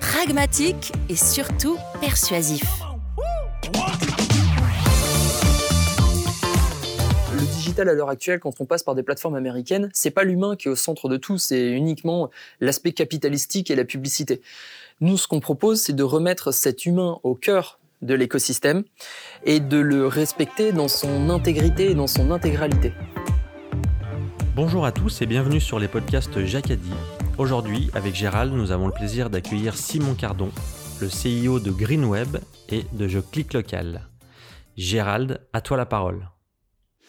pragmatique et surtout persuasif. Le digital à l'heure actuelle, quand on passe par des plateformes américaines, c'est pas l'humain qui est au centre de tout, c'est uniquement l'aspect capitalistique et la publicité. Nous, ce qu'on propose, c'est de remettre cet humain au cœur de l'écosystème et de le respecter dans son intégrité et dans son intégralité. Bonjour à tous et bienvenue sur les podcasts Jacadi. Aujourd'hui, avec Gérald, nous avons le plaisir d'accueillir Simon Cardon, le CIO de Greenweb et de Je Clique Local. Gérald, à toi la parole.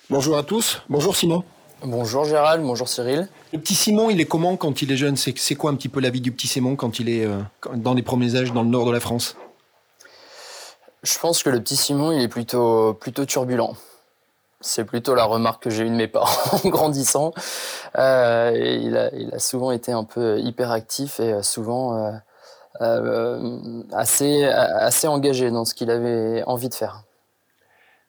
Bonjour à tous, bonjour Simon. Bonjour Gérald, bonjour Cyril. Le petit Simon, il est comment quand il est jeune? C'est quoi un petit peu la vie du petit Simon quand il est euh, dans les premiers âges dans le nord de la France? Je pense que le petit Simon, il est plutôt, plutôt turbulent. C'est plutôt la remarque que j'ai eue de mes parents en grandissant. Euh, il, a, il, a, souvent été un peu hyperactif et souvent euh, euh, assez, assez engagé dans ce qu'il avait envie de faire.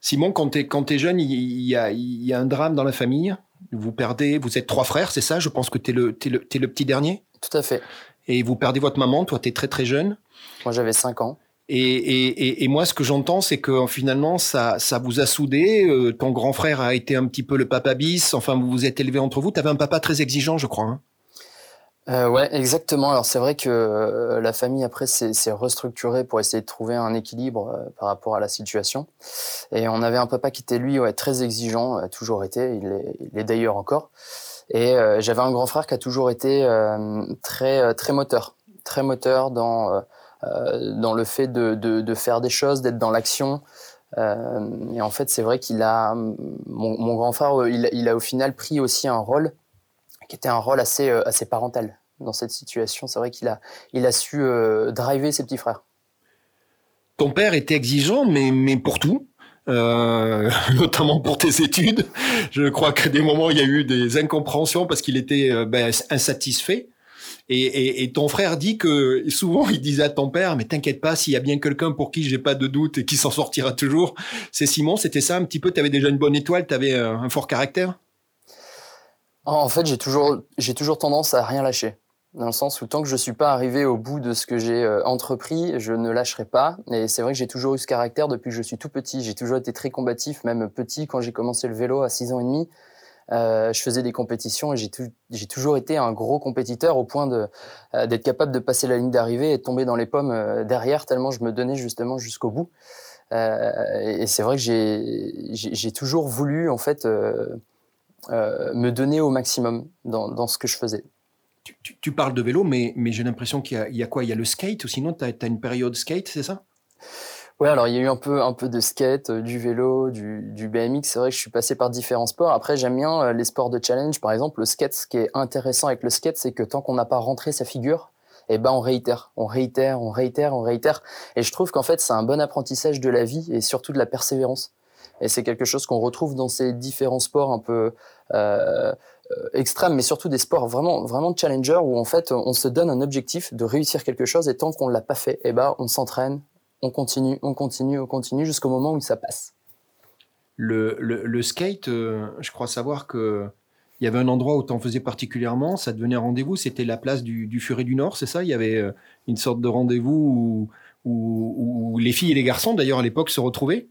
Simon, quand tu es, jeune, il y, a, il y, a, un drame dans la famille? Vous perdez, vous êtes trois frères, c'est ça? Je pense que tu es, es le petit dernier? Tout à fait. Et vous perdez votre maman, toi tu es très très jeune? Moi j'avais 5 ans. Et, moi, ce que j'entends, c'est que finalement, ça, vous a soudé. Euh, ton grand frère a été un petit peu le papa bis. Enfin, vous vous êtes élevé entre vous. Tu avais un papa très exigeant, je crois. Hein euh, ouais, exactement. Alors c'est vrai que euh, la famille après s'est restructurée pour essayer de trouver un équilibre euh, par rapport à la situation. Et on avait un papa qui était lui très exigeant, toujours été. Il est, il est d'ailleurs encore. Et j'avais un grand frère qui a toujours été très très moteur, très moteur dans euh, dans le fait de, de, faire des choses, d'être dans l'action. Euh, et en fait, c'est vrai qu'il a, mon, grand frère, il, il, a au final pris aussi un rôle qui était un rôle assez, euh, assez parental dans cette situation. C'est vrai qu'il a, il a su euh, driver ses petits frères. Ton père était exigeant, mais, mais pour tout. Euh, notamment pour tes études. Je crois qu'à des moments, il y a eu des incompréhensions parce qu'il était ben, insatisfait. Et, ton frère dit que souvent il disait à ton père, mais t'inquiète pas, s'il y a bien quelqu'un pour qui j'ai pas de doute et qui s'en sortira toujours, c'est Simon. C'était ça un petit peu. T'avais déjà une bonne étoile, t'avais un fort caractère? En fait, j'ai toujours, j'ai toujours tendance à rien lâcher. Dans le sens où tant que je suis pas arrivé au bout de ce que j'ai euh, entrepris, je ne lâcherai pas. Et c'est vrai que j'ai toujours eu ce caractère depuis que je suis tout petit. J'ai toujours été très combatif, même petit quand j'ai commencé le vélo à 6 ans et demi. Euh, je faisais des compétitions et j'ai toujours été un gros compétiteur au point euh, d'être capable de passer la ligne d'arrivée et de tomber dans les pommes euh, derrière tellement je me donnais justement jusqu'au bout. et c'est vrai que j'ai toujours voulu en fait me donner au maximum dans, ce que je faisais. Tu, parles de vélo, mais, j'ai l'impression qu'il y, a quoi? Il y a le skate ou sinon tu as, une période skate, c'est ça? Ouais, alors il y a eu un peu, un peu de skate, euh, du vélo, du, du BMX. C'est vrai que je suis passé par différents sports. Après, j'aime bien euh, les sports de challenge. Par exemple, le skate, ce qui est intéressant avec le skate, c'est que tant qu'on n'a pas rentré sa figure, eh ben on réitère, on réitère, on réitère, on réitère. Et je trouve qu'en fait, c'est un bon apprentissage de la vie et surtout de la persévérance. Et c'est quelque chose qu'on retrouve dans ces différents sports un peu euh, extrêmes, mais surtout des sports vraiment, vraiment challenger où en fait, on se donne un objectif de réussir quelque chose et tant qu'on l'a pas fait, eh ben on s'entraîne, on continue, on continue, on continue jusqu'au moment où ça passe. Le, le, skate, euh, je crois savoir que il y avait un endroit où tu en faisais particulièrement, ça devenait un rendez-vous, c'était la place du, du Furet du Nord, c'est ça? Il y avait euh, une sorte de rendez-vous où, où, les filles et les garçons, d'ailleurs à l'époque, se retrouvaient?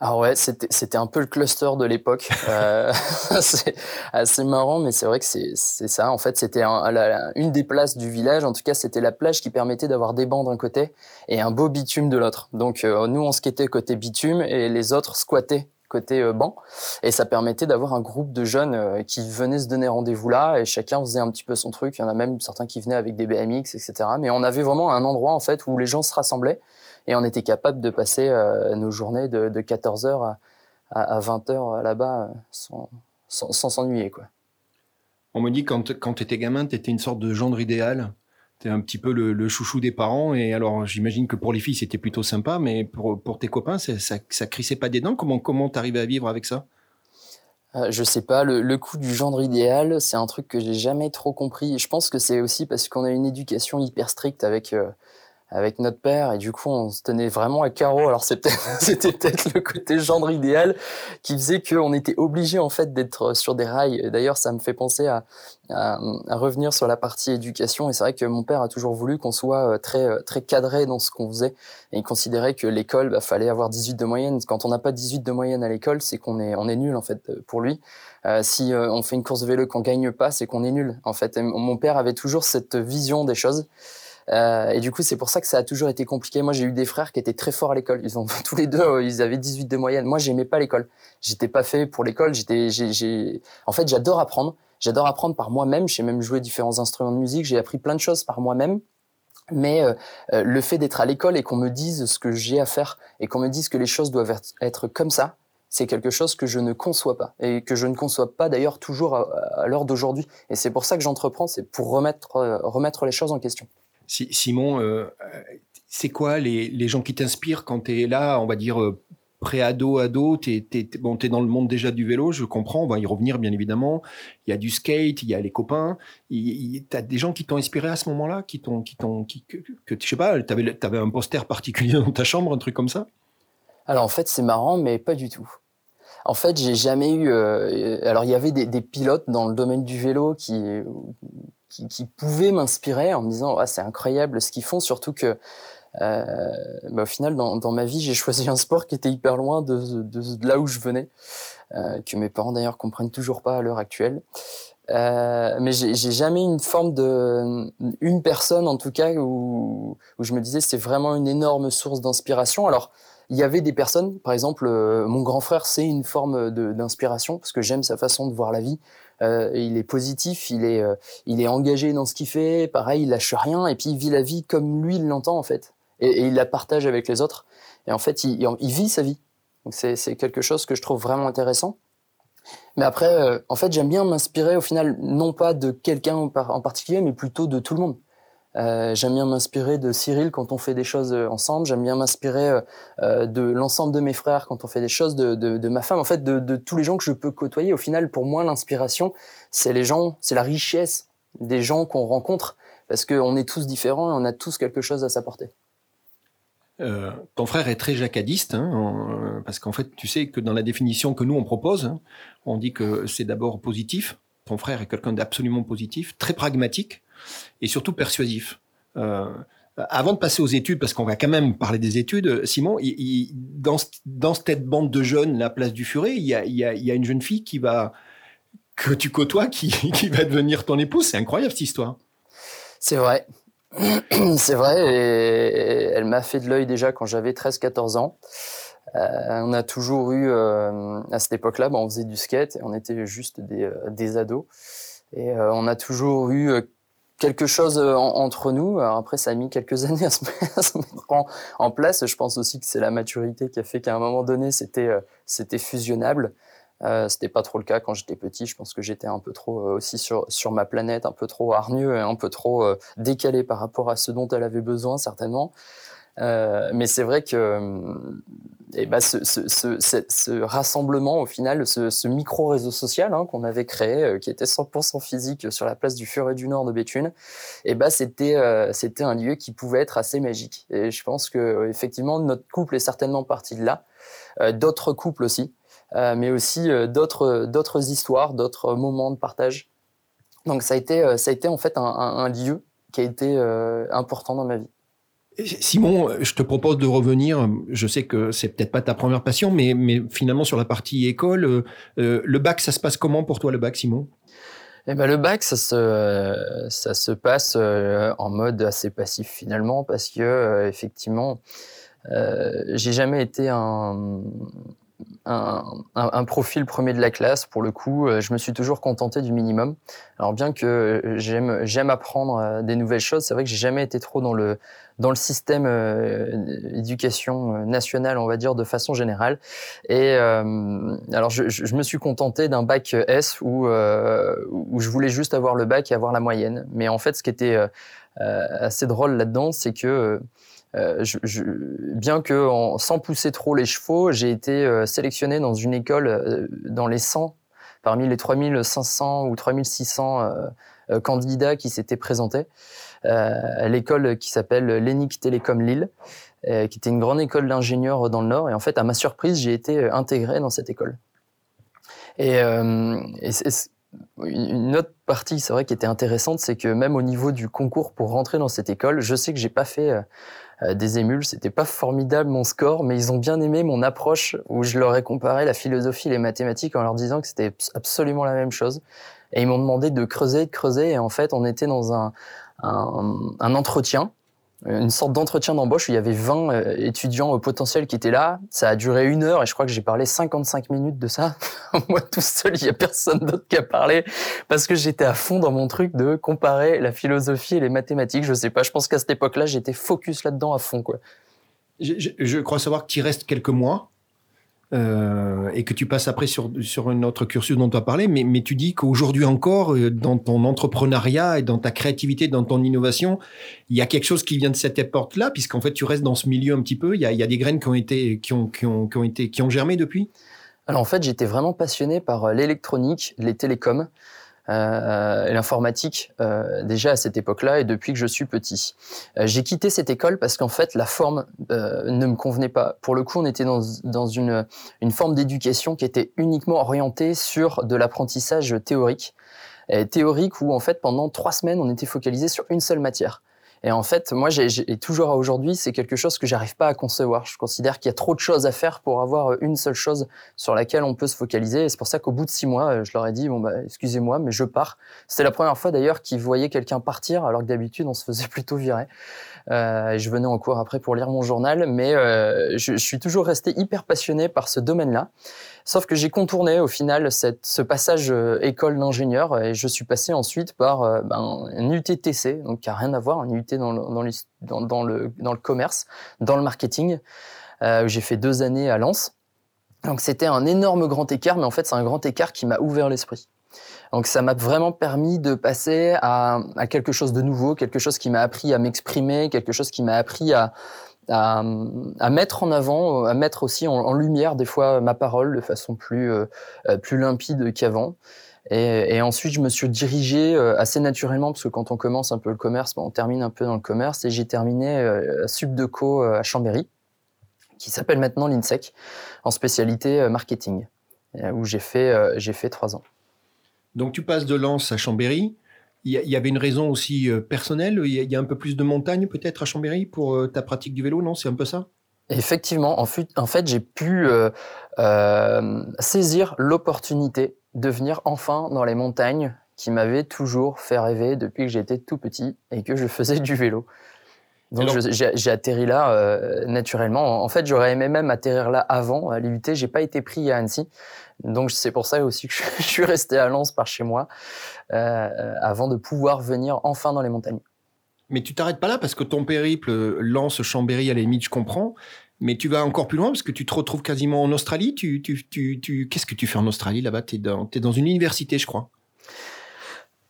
Ah ouais, c'était un peu le cluster de l'époque. euh, c'est assez marrant, mais c'est vrai que c'est ça. En fait, c'était un, une des places du village. En tout cas, c'était la plage qui permettait d'avoir des bancs d'un côté et un beau bitume de l'autre. Donc, euh, nous, on skatait côté bitume et les autres squattaient côté euh, banc. Et ça permettait d'avoir un groupe de jeunes qui venaient se donner rendez-vous là et chacun faisait un petit peu son truc. Il y en a même certains qui venaient avec des BMX, etc. Mais on avait vraiment un endroit en fait où les gens se rassemblaient et on était capable de passer euh, nos journées de, 14h à, 20h là-bas sans s'ennuyer. quoi. On me dit quand, quand tu étais gamin, tu étais une sorte de gendre idéal T'es un petit peu le, chouchou des parents. Et alors, j'imagine que pour les filles, c'était plutôt sympa, mais pour, pour tes copains, ça, ça, crissait pas des dents. Comment comment t'arrivais à vivre avec ça? Euh, je sais pas, le, le coup du gendre idéal, c'est un truc que j'ai jamais trop compris. Je pense que c'est aussi parce qu'on a une éducation hyper stricte avec euh, avec notre père et du coup on se tenait vraiment à carreau. Alors c'était c'était peut-être le côté gendre idéal qui faisait qu'on était obligé en fait d'être sur des rails. D'ailleurs ça me fait penser à, à, revenir sur la partie éducation et c'est vrai que mon père a toujours voulu qu'on soit euh, très euh, très cadré dans ce qu'on faisait et il considérait que l'école bah, fallait avoir 18 de moyenne. Quand on n'a pas 18 de moyenne à l'école c'est qu'on est on est nul en fait pour lui. Euh, si euh, on fait une course de vélo qu'on gagne pas c'est qu'on est nul en fait. mon père avait toujours cette vision des choses. Euh, et du coup, c'est pour ça que ça a toujours été compliqué. Moi, j'ai eu des frères qui étaient très forts à l'école. Ils ont tous les deux, euh, ils avaient 18 de moyenne. Moi, j'aimais pas l'école. J'étais pas fait pour l'école. En fait, j'adore apprendre. J'adore apprendre par moi-même. J'ai même joué différents instruments de musique. J'ai appris plein de choses par moi-même. Mais euh, le fait d'être à l'école et qu'on me dise ce que j'ai à faire et qu'on me dise que les choses doivent être comme ça, c'est quelque chose que je ne conçois pas et que je ne conçois pas d'ailleurs toujours à, l'heure d'aujourd'hui. Et c'est pour ça que j'entreprends, c'est pour remettre les choses en question. Simon, euh, c'est quoi les, gens qui t'inspirent quand tu es là, on va dire, euh, pré-ado, ado, tu es, dans le monde déjà du vélo, je comprends, on va y revenir bien évidemment. Il y a du skate, il y a les copains. Tu as des gens qui t'ont inspiré à ce moment-là, qui t'ont, qui t'ont, que, que, je sais pas, tu avais, un poster particulier dans ta chambre, un truc comme ça? Alors en fait, c'est marrant, mais pas du tout. En fait, j'ai jamais eu. Euh, alors, il y avait des, pilotes dans le domaine du vélo qui, qui, qui pouvaient m'inspirer en me disant ah, c'est incroyable ce qu'ils font, surtout que euh, bah, au final dans, ma vie j'ai choisi un sport qui était hyper loin de, là où je venais, euh, que mes parents d'ailleurs comprennent toujours pas à l'heure actuelle. Euh, mais j'ai jamais une forme de une personne en tout cas où, où je me disais c'est vraiment une énorme source d'inspiration. Alors il y avait des personnes, par exemple, mon grand frère, c'est une forme d'inspiration parce que j'aime sa façon de voir la vie. Euh, il est positif, il est, euh, il est engagé dans ce qu'il fait. Pareil, il lâche rien et puis il vit la vie comme lui l'entend en fait, et, il la partage avec les autres. Et en fait, il, vit sa vie. Donc c'est quelque chose que je trouve vraiment intéressant. Mais après, en fait, j'aime bien m'inspirer au final, non pas de quelqu'un en particulier, mais plutôt de tout le monde. Euh, j'aime bien m'inspirer de Cyril quand on fait des choses euh, ensemble. J'aime bien m'inspirer euh, de l'ensemble de mes frères quand on fait des choses, de, ma femme, en fait, de, tous les gens que je peux côtoyer. Au final, pour moi, l'inspiration, c'est les gens, c'est la richesse des gens qu'on rencontre, parce qu'on est tous différents et on a tous quelque chose à s'apporter. Ton frère est très jacadiste, hein, parce qu'en fait, tu sais que dans la définition que nous on propose, hein, on dit que c'est d'abord positif. Ton frère est quelqu'un d'absolument positif, très pragmatique et surtout persuasif. Euh, avant de passer aux études, parce qu'on va quand même parler des études, Simon, dans, cette bande de jeunes, la place du Furet, il y a, une jeune fille que tu côtoies, qui, va devenir ton épouse. C'est incroyable cette histoire. C'est vrai. C'est vrai, elle m'a fait de l'œil déjà quand j'avais 13-14 ans. Euh, on a toujours eu, euh, à cette époque-là, bah, on faisait du skate, on était juste des, ados. Et on a toujours eu quelque chose euh, entre nous. Après, ça a mis quelques années à se, mettre en, place. Je pense aussi que c'est la maturité qui a fait qu'à un moment donné, c'était euh, fusionnable. Euh, c'était pas trop le cas quand j'étais petit. Je pense que j'étais un peu trop aussi sur sur ma planète, un peu trop hargneux et un peu trop décalé par rapport à ce dont elle avait besoin certainement. Mais c'est vrai que et bah, ce, rassemblement, au final, ce, micro-réseau social hein, qu'on avait créé, euh, qui était 100% physique sur la place du Furet du Nord de Béthune, et bah, c'était euh, c'était un lieu qui pouvait être assez magique. Et je pense que euh, effectivement notre couple est certainement parti de là, d'autres couples aussi, mais aussi d'autres d'autres histoires, d'autres moments de partage. Donc ça a été ça a été en fait un lieu qui a été important dans ma vie. Simon, je te propose de revenir. Je sais que c'est peut-être pas ta première passion, mais, finalement sur la partie école, euh, euh, le bac, ça se passe comment pour toi le bac, Simon? Eh ben, le bac, ça se, ça se passe euh, en mode assez passif finalement, parce que effectivement, j'ai jamais été un, un, profil premier de la classe. Pour le coup, je me suis toujours contenté du minimum. Alors bien que j'aime j'aime apprendre des nouvelles choses, c'est vrai que j'ai jamais été trop dans le dans le système éducation nationale, on va dire de façon générale. Et alors je, je, me suis contenté d'un bac S où où je voulais juste avoir le bac et avoir la moyenne. Mais en fait, ce qui était assez drôle là-dedans, c'est que euh, bien que en, sans pousser trop les chevaux, j'ai été euh, sélectionné dans une école euh, dans les 100, parmi les 3500 ou 3600 candidats qui s'étaient présentés, à l'école qui s'appelle l'ENIC Télécom Lille, qui était une grande école d'ingénieurs dans le Nord. Et en fait, à ma surprise, j'ai été intégré dans cette école. Et, et une autre partie, c'est vrai, qui était intéressante, c'est que même au niveau du concours pour rentrer dans cette école, je sais que j'ai pas fait des émules. C'était pas formidable mon score, mais ils ont bien aimé mon approche où je leur ai comparé la philosophie et les mathématiques en leur disant que c'était absolument la même chose. Et ils m'ont demandé de creuser, de creuser. Et en fait, on était dans un, un, un entretien une sorte d'entretien d'embauche où il y avait 20 euh, étudiants au potentiel qui étaient là. Ça a duré une heure et je crois que j'ai parlé 55 minutes de ça. Moi tout seul, il y a personne d'autre qui a parlé parce que j'étais à fond dans mon truc de comparer la philosophie et les mathématiques. Je sais pas, je pense qu'à cette époque-là, j'étais focus là-dedans à fond, quoi. Je, crois savoir que tu restes quelques mois. Euh, et que tu passes après sur, sur un autre cursus dont tu as parlé, mais, mais tu dis qu'aujourd'hui encore, euh, dans ton entrepreneuriat et dans ta créativité, dans ton innovation, il y a quelque chose qui vient de cette porte-là, puisqu'en fait, tu restes dans ce milieu un petit peu. Il y a, y a des graines qui ont été, qui ont, qui ont, qui ont été, qui ont germé depuis? Alors en fait, j'étais vraiment passionné par euh, l'électronique, les télécoms euh, l'informatique euh, déjà à cette époque-là et depuis que je suis petit. Euh, j'ai quitté cette école parce qu'en fait la forme euh, ne me convenait pas. Pour le coup, on était dans, dans une, une forme d'éducation qui était uniquement orientée sur de l'apprentissage théorique. Théorique où en fait pendant trois semaines on était focalisé sur une seule matière. Et en fait, moi, j'ai, toujours à aujourd'hui, c'est quelque chose que j'arrive pas à concevoir. Je considère qu'il y a trop de choses à faire pour avoir une seule chose sur laquelle on peut se focaliser. Et c'est pour ça qu'au bout de six mois, je leur ai dit, bon, bah, excusez-moi, mais je pars. C'était la première fois d'ailleurs qu'ils voyaient quelqu'un partir, alors que d'habitude, on se faisait plutôt virer. Euh, et je venais en cours après pour lire mon journal, mais euh, je, je, suis toujours resté hyper passionné par ce domaine-là. Sauf que j'ai contourné au final ce passage euh, école d'ingénieur et je suis passé ensuite par euh, ben, un UTTC, donc qui a rien à voir, un UT dans le, dans, dans, le, dans le commerce, dans le marketing. Euh, j'ai fait deux années à Lens. Donc c'était un énorme grand écart, mais en fait c'est un grand écart qui m'a ouvert l'esprit. Donc ça m'a vraiment permis de passer à, quelque chose de nouveau, quelque chose qui m'a appris à m'exprimer, quelque chose qui m'a appris à, à, mettre en avant, à mettre aussi en, lumière des fois ma parole de façon plus, euh, plus limpide qu'avant. Et, ensuite, je me suis dirigé euh, assez naturellement, parce que quand on commence un peu le commerce, on termine un peu dans le commerce, et j'ai terminé euh, à Subdeco à Chambéry, qui s'appelle maintenant l'INSEC, en spécialité marketing, où j'ai fait, j'ai fait trois ans. Donc tu passes de Lens à Chambéry. Il y, avait une raison aussi euh, personnelle. Il y, a un peu plus de montagne peut-être à Chambéry pour euh, ta pratique du vélo, non? C'est un peu ça? Effectivement. En fait, j'ai pu euh, saisir l'opportunité de venir enfin dans les montagnes qui m'avaient toujours fait rêver depuis que j'étais tout petit et que je faisais du vélo. Donc j'ai atterri là euh, naturellement. En fait, j'aurais aimé même atterrir là avant à l'IUT. J'ai pas été pris à Annecy, donc c'est pour ça aussi que je suis resté à Lens par chez moi euh, avant de pouvoir venir enfin dans les montagnes. Mais tu t'arrêtes pas là parce que ton périple Lens-Chambéry à la limite, je comprends. Mais tu vas encore plus loin parce que tu te retrouves quasiment en Australie. Tu, tu, tu, tu... Qu'est-ce que tu fais en Australie là-bas? Tu es, es dans une université, je crois.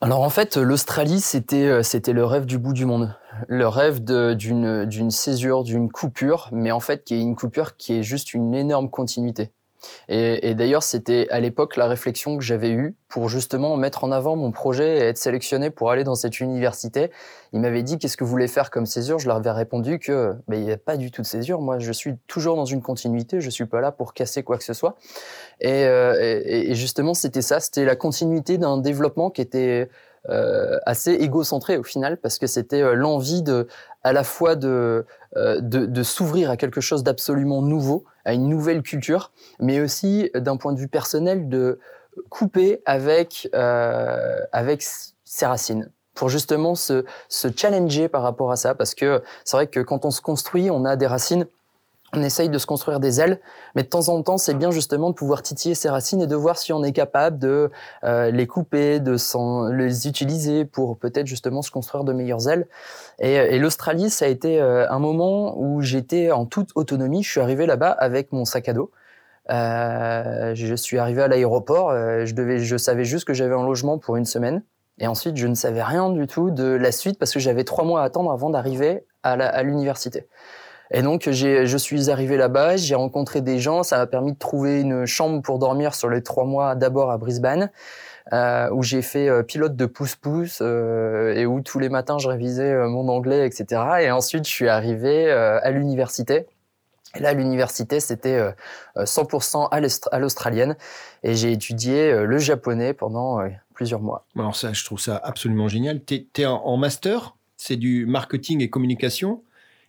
Alors en fait, l'Australie, c'était euh, c'était le rêve du bout du monde, le rêve d'une d'une césure, d'une coupure, mais en fait qui est une coupure qui est juste une énorme continuité. Et, d'ailleurs, c'était à l'époque la réflexion que j'avais eue pour justement mettre en avant mon projet et être sélectionné pour aller dans cette université. Il m'avait dit qu'est-ce que vous voulez faire comme césure? Je leur avais répondu que il n'y a pas du tout de césure. Moi, je suis toujours dans une continuité. Je suis pas là pour casser quoi que ce soit. Et, euh, et, justement, c'était ça. C'était la continuité d'un développement qui était assez égocentré au final parce que c'était euh, l'envie de à la fois de euh, de, s'ouvrir à quelque chose d'absolument nouveau, à une nouvelle culture, mais aussi d'un point de vue personnel de couper avec euh, avec ses racines. Pour justement se, se challenger par rapport à ça parce que c'est vrai que quand on se construit, on a des racines on essaye de se construire des ailes, mais de temps en temps, c'est bien justement de pouvoir titiller ses racines et de voir si on est capable de euh, les couper, de les utiliser pour peut-être justement se construire de meilleures ailes. Et, et l'Australie, ça a été euh, un moment où j'étais en toute autonomie. Je suis arrivé là-bas avec mon sac à dos. Euh, je suis arrivé à l'aéroport. Euh, je devais, je savais juste que j'avais un logement pour une semaine. Et ensuite, je ne savais rien du tout de la suite parce que j'avais trois mois à attendre avant d'arriver à l'université. Et donc, je suis arrivé là-bas, j'ai rencontré des gens, ça m'a permis de trouver une chambre pour dormir sur les trois mois d'abord à Brisbane, euh, où j'ai fait euh, pilote de pouce-pouce euh, et où tous les matins je révisais mon anglais, etc. Et ensuite, je suis arrivé à l'université. Et là, l'université, c'était 100% à l'australienne. Et j'ai étudié le japonais pendant plusieurs mois. Alors ça, je trouve ça absolument génial. Tu es, en master, c'est du marketing et communication?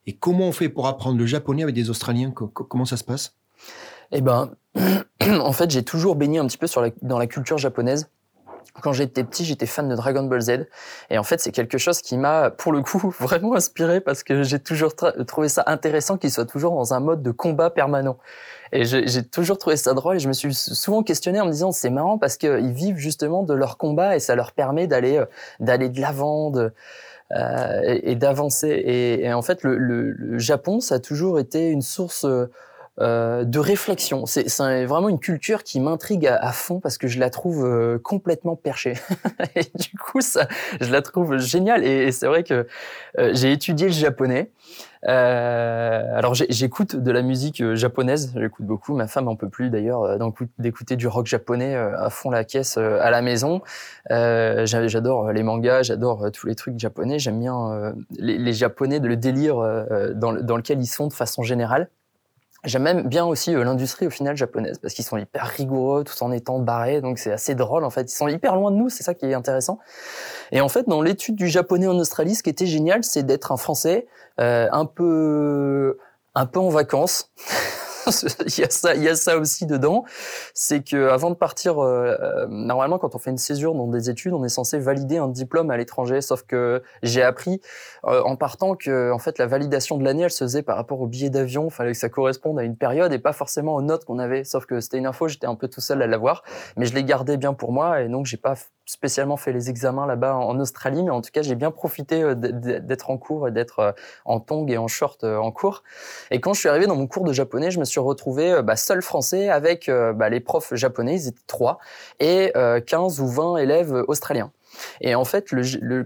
Et comment on fait pour apprendre le japonais avec des Australiens? Comment ça se passe? Eh ben, en fait, j'ai toujours baigné un petit peu dans la culture japonaise. Quand j'étais petit, j'étais fan de Dragon Ball Z. Et en fait, c'est quelque chose qui m'a, pour le coup, vraiment inspiré parce que j'ai toujours trouvé ça intéressant qu'ils soient toujours dans un mode de combat permanent. Et j'ai toujours trouvé ça drôle et je me suis souvent questionné en me disant c'est marrant parce qu'ils vivent justement de leur combat et ça leur permet d'aller euh, de l'avant, euh, et, d'avancer. Et, en fait, le, Japon, ça a toujours été une source euh, de réflexion. C'est vraiment une culture qui m'intrigue à, fond parce que je la trouve euh, complètement perchée. et du coup, ça, je la trouve géniale. Et, c'est vrai que j'ai étudié le japonais. Euh, alors j'écoute de la musique euh, japonaise, j'écoute beaucoup. Ma femme en peut plus d'ailleurs euh, d'écouter du rock japonais à fond la caisse à la maison. Euh, j'adore les mangas, j'adore tous les trucs japonais. J'aime bien les, les, japonais, le délire dans, dans lequel ils sont de façon générale. J'aime même bien aussi l'industrie au final japonaise parce qu'ils sont hyper rigoureux tout en étant barrés, donc c'est assez drôle en fait. Ils sont hyper loin de nous, c'est ça qui est intéressant. Et en fait, dans l'étude du japonais en Australie, ce qui était génial, c'est d'être un Français euh, un peu un peu en vacances. il y a ça, il y a ça aussi dedans. C'est que avant de partir, euh, euh, normalement, quand on fait une césure dans des études, on est censé valider un diplôme à l'étranger. Sauf que j'ai appris euh, en partant que, en fait, la validation de l'année, elle se faisait par rapport au billet d'avion. Il fallait que ça corresponde à une période et pas forcément aux notes qu'on avait. Sauf que c'était une info, j'étais un peu tout seul à l'avoir, mais je l'ai gardé bien pour moi et donc j'ai pas spécialement fait les examens là-bas en Australie, mais en tout cas, j'ai bien profité euh, d'être en cours et d'être euh, en tong et en short euh, en cours. Et quand je suis arrivé dans mon cours de japonais, je me suis retrouvé bah, seul français avec bah, les profs japonais, ils étaient trois, et 15 ou 20 élèves australiens. Et en fait,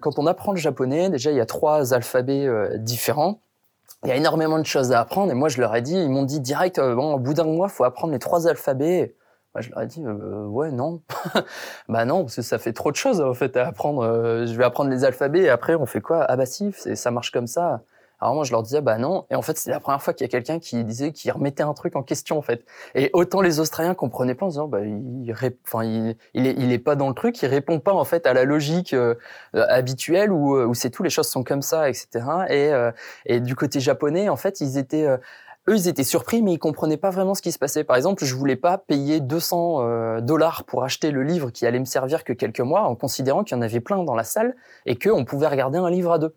quand on apprend le japonais, déjà, il y a trois alphabets différents. Il y a énormément de choses à apprendre. Et moi, je leur ai dit, ils m'ont dit direct, bon, au bout d'un mois, il faut apprendre les trois alphabets. Moi, je leur ai dit, euh, ouais, non. bah non, parce que ça fait trop de choses, en fait, à apprendre. Euh, je vais apprendre les alphabets et après, on fait quoi? Ah bah si, ça marche comme ça. Alors moi, je leur disais, bah non. Et en fait, c'est la première fois qu'il y a quelqu'un qui disait, qui remettait un truc en question, en fait. Et autant les Australiens comprenaient pas en disant, bah, il, enfin, il, il, est, il est pas dans le truc, il répond pas, en fait, à la logique euh, habituelle où, où c'est tout, les choses sont comme ça, etc. Et, et du côté japonais, en fait, ils étaient eux, ils étaient surpris, mais ils comprenaient pas vraiment ce qui se passait. Par exemple, je voulais pas payer 200 euh, dollars pour acheter le livre qui allait me servir que quelques mois, en considérant qu'il y en avait plein dans la salle et qu'on pouvait regarder un livre à deux.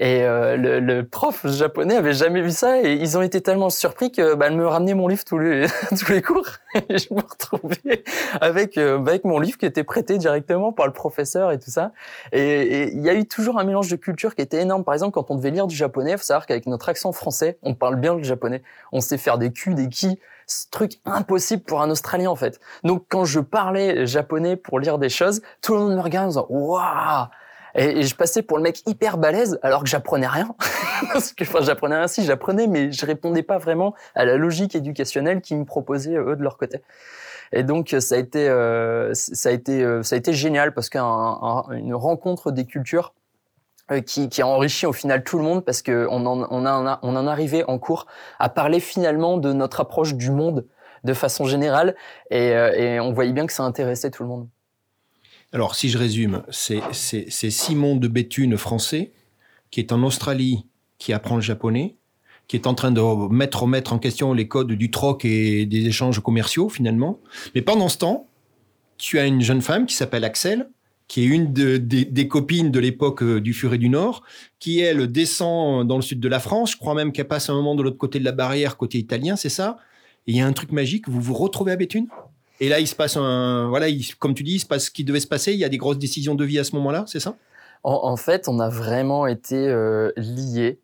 Et euh, le, le, prof japonais avait jamais vu ça et ils ont été tellement surpris que bah, elle me ramenait mon livre tous les tous les cours et je me retrouvais avec euh, avec mon livre qui était prêté directement par le professeur et tout ça. Et il y a eu toujours un mélange de culture qui était énorme. Par exemple, quand on devait lire du japonais, il faut savoir qu'avec notre accent français, on parle bien le japonais. On sait faire des Q, des qui, ce truc impossible pour un Australien en fait. Donc quand je parlais japonais pour lire des choses, tout le monde me regardait en disant waouh et, je passais pour le mec hyper balèze alors que j'apprenais rien. Parce que, enfin, j'apprenais rien si j'apprenais, mais je répondais pas vraiment à la logique éducationnelle qu'ils me proposaient eux de leur côté. Et donc ça a été, euh, ça a été, euh, ça a été génial parce qu'une rencontre des cultures euh, qui, qui, a enrichi au final tout le monde parce que on en, on a, on en arrivait en cours à parler finalement de notre approche du monde de façon générale et, et on voyait bien que ça intéressait tout le monde. Alors, si je résume, c'est Simon de Béthune, français, qui est en Australie, qui apprend le japonais, qui est en train de mettre, remettre en question les codes du troc et des échanges commerciaux, finalement. Mais pendant ce temps, tu as une jeune femme qui s'appelle Axel, qui est une des copines de l'époque euh, du Furet du Nord, qui elle descend dans le sud de la France. Je crois même qu'elle passe un moment de l'autre côté de la barrière, côté italien, c'est ça? Et il y a un truc magique, vous vous retrouvez à Béthune? Et là, il se passe un, voilà, comme tu dis, il se passe ce qui devait se passer. Il y a des grosses décisions de vie à ce moment-là, c'est ça? En, fait, on a vraiment été euh, liés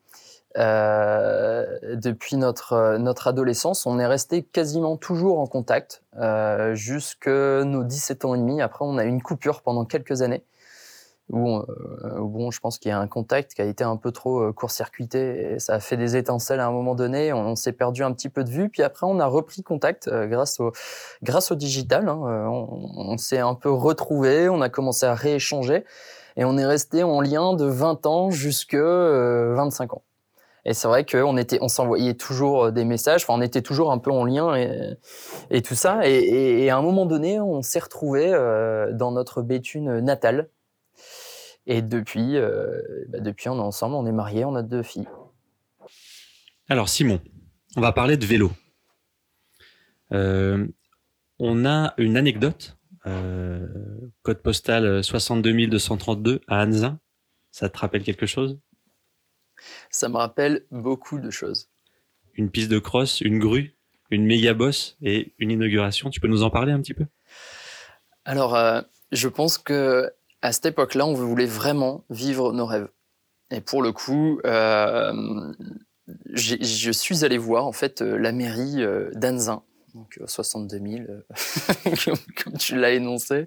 euh, depuis notre notre adolescence. On est resté quasiment toujours en contact euh, jusque nos 17 ans et demi. Après, on a eu une coupure pendant quelques années où, euh, bon, je pense qu'il y a un contact qui a été un peu trop euh, court-circuité et ça a fait des étincelles à un moment donné. On, s'est perdu un petit peu de vue, puis après on a repris contact euh, grâce au grâce au digital. Hein, on, s'est un peu retrouvé, on a commencé à rééchanger et on est resté en lien de 20 ans jusque 25 ans. Et c'est vrai qu'on était, on s'envoyait toujours des messages. Enfin, on était toujours un peu en lien et, et tout ça. Et, à un moment donné, on s'est retrouvé dans notre Béthune natale, et depuis, euh, bah depuis, on est ensemble, on est mariés, on a deux filles. Alors Simon, on va parler de vélo. Euh, on a une anecdote, euh, code postal 62 232 à Anzin. Ça te rappelle quelque chose? Ça me rappelle beaucoup de choses. Une piste de cross, une grue, une méga bosse et une inauguration. Tu peux nous en parler un petit peu? Alors, je pense que à cette époque-là, on voulait vraiment vivre nos rêves. Et pour le coup, euh, je suis allé voir en fait euh, la mairie euh, d'Anzin, donc 62 000, comme, tu l'as énoncé,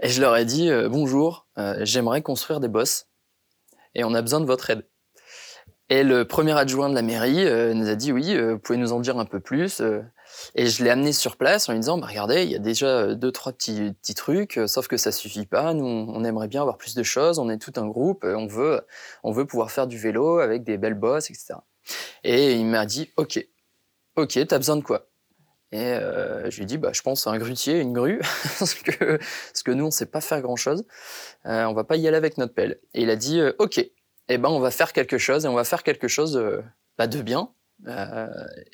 et je leur ai dit bonjour, j'aimerais construire des bosses et on a besoin de votre aide. Et le premier adjoint de la mairie nous a dit oui, vous pouvez nous en dire un peu plus. Et je l'ai amené sur place en lui disant, bah, regardez, il y a déjà euh, deux, trois petits, trucs, euh, sauf que ça suffit pas. Nous, on aimerait bien avoir plus de choses. On est tout un groupe. On veut, on veut pouvoir faire du vélo avec des belles bosses, etc. Et il m'a dit, OK, OK, t'as besoin de quoi? Et euh, je lui ai dit, bah, je pense à un grutier, une grue, parce, que, parce que nous, on sait pas faire grand-chose. Euh, on va pas y aller avec notre pelle. Et il a dit, OK, eh ben, on va faire quelque chose, et on va faire quelque chose bah, de bien, euh,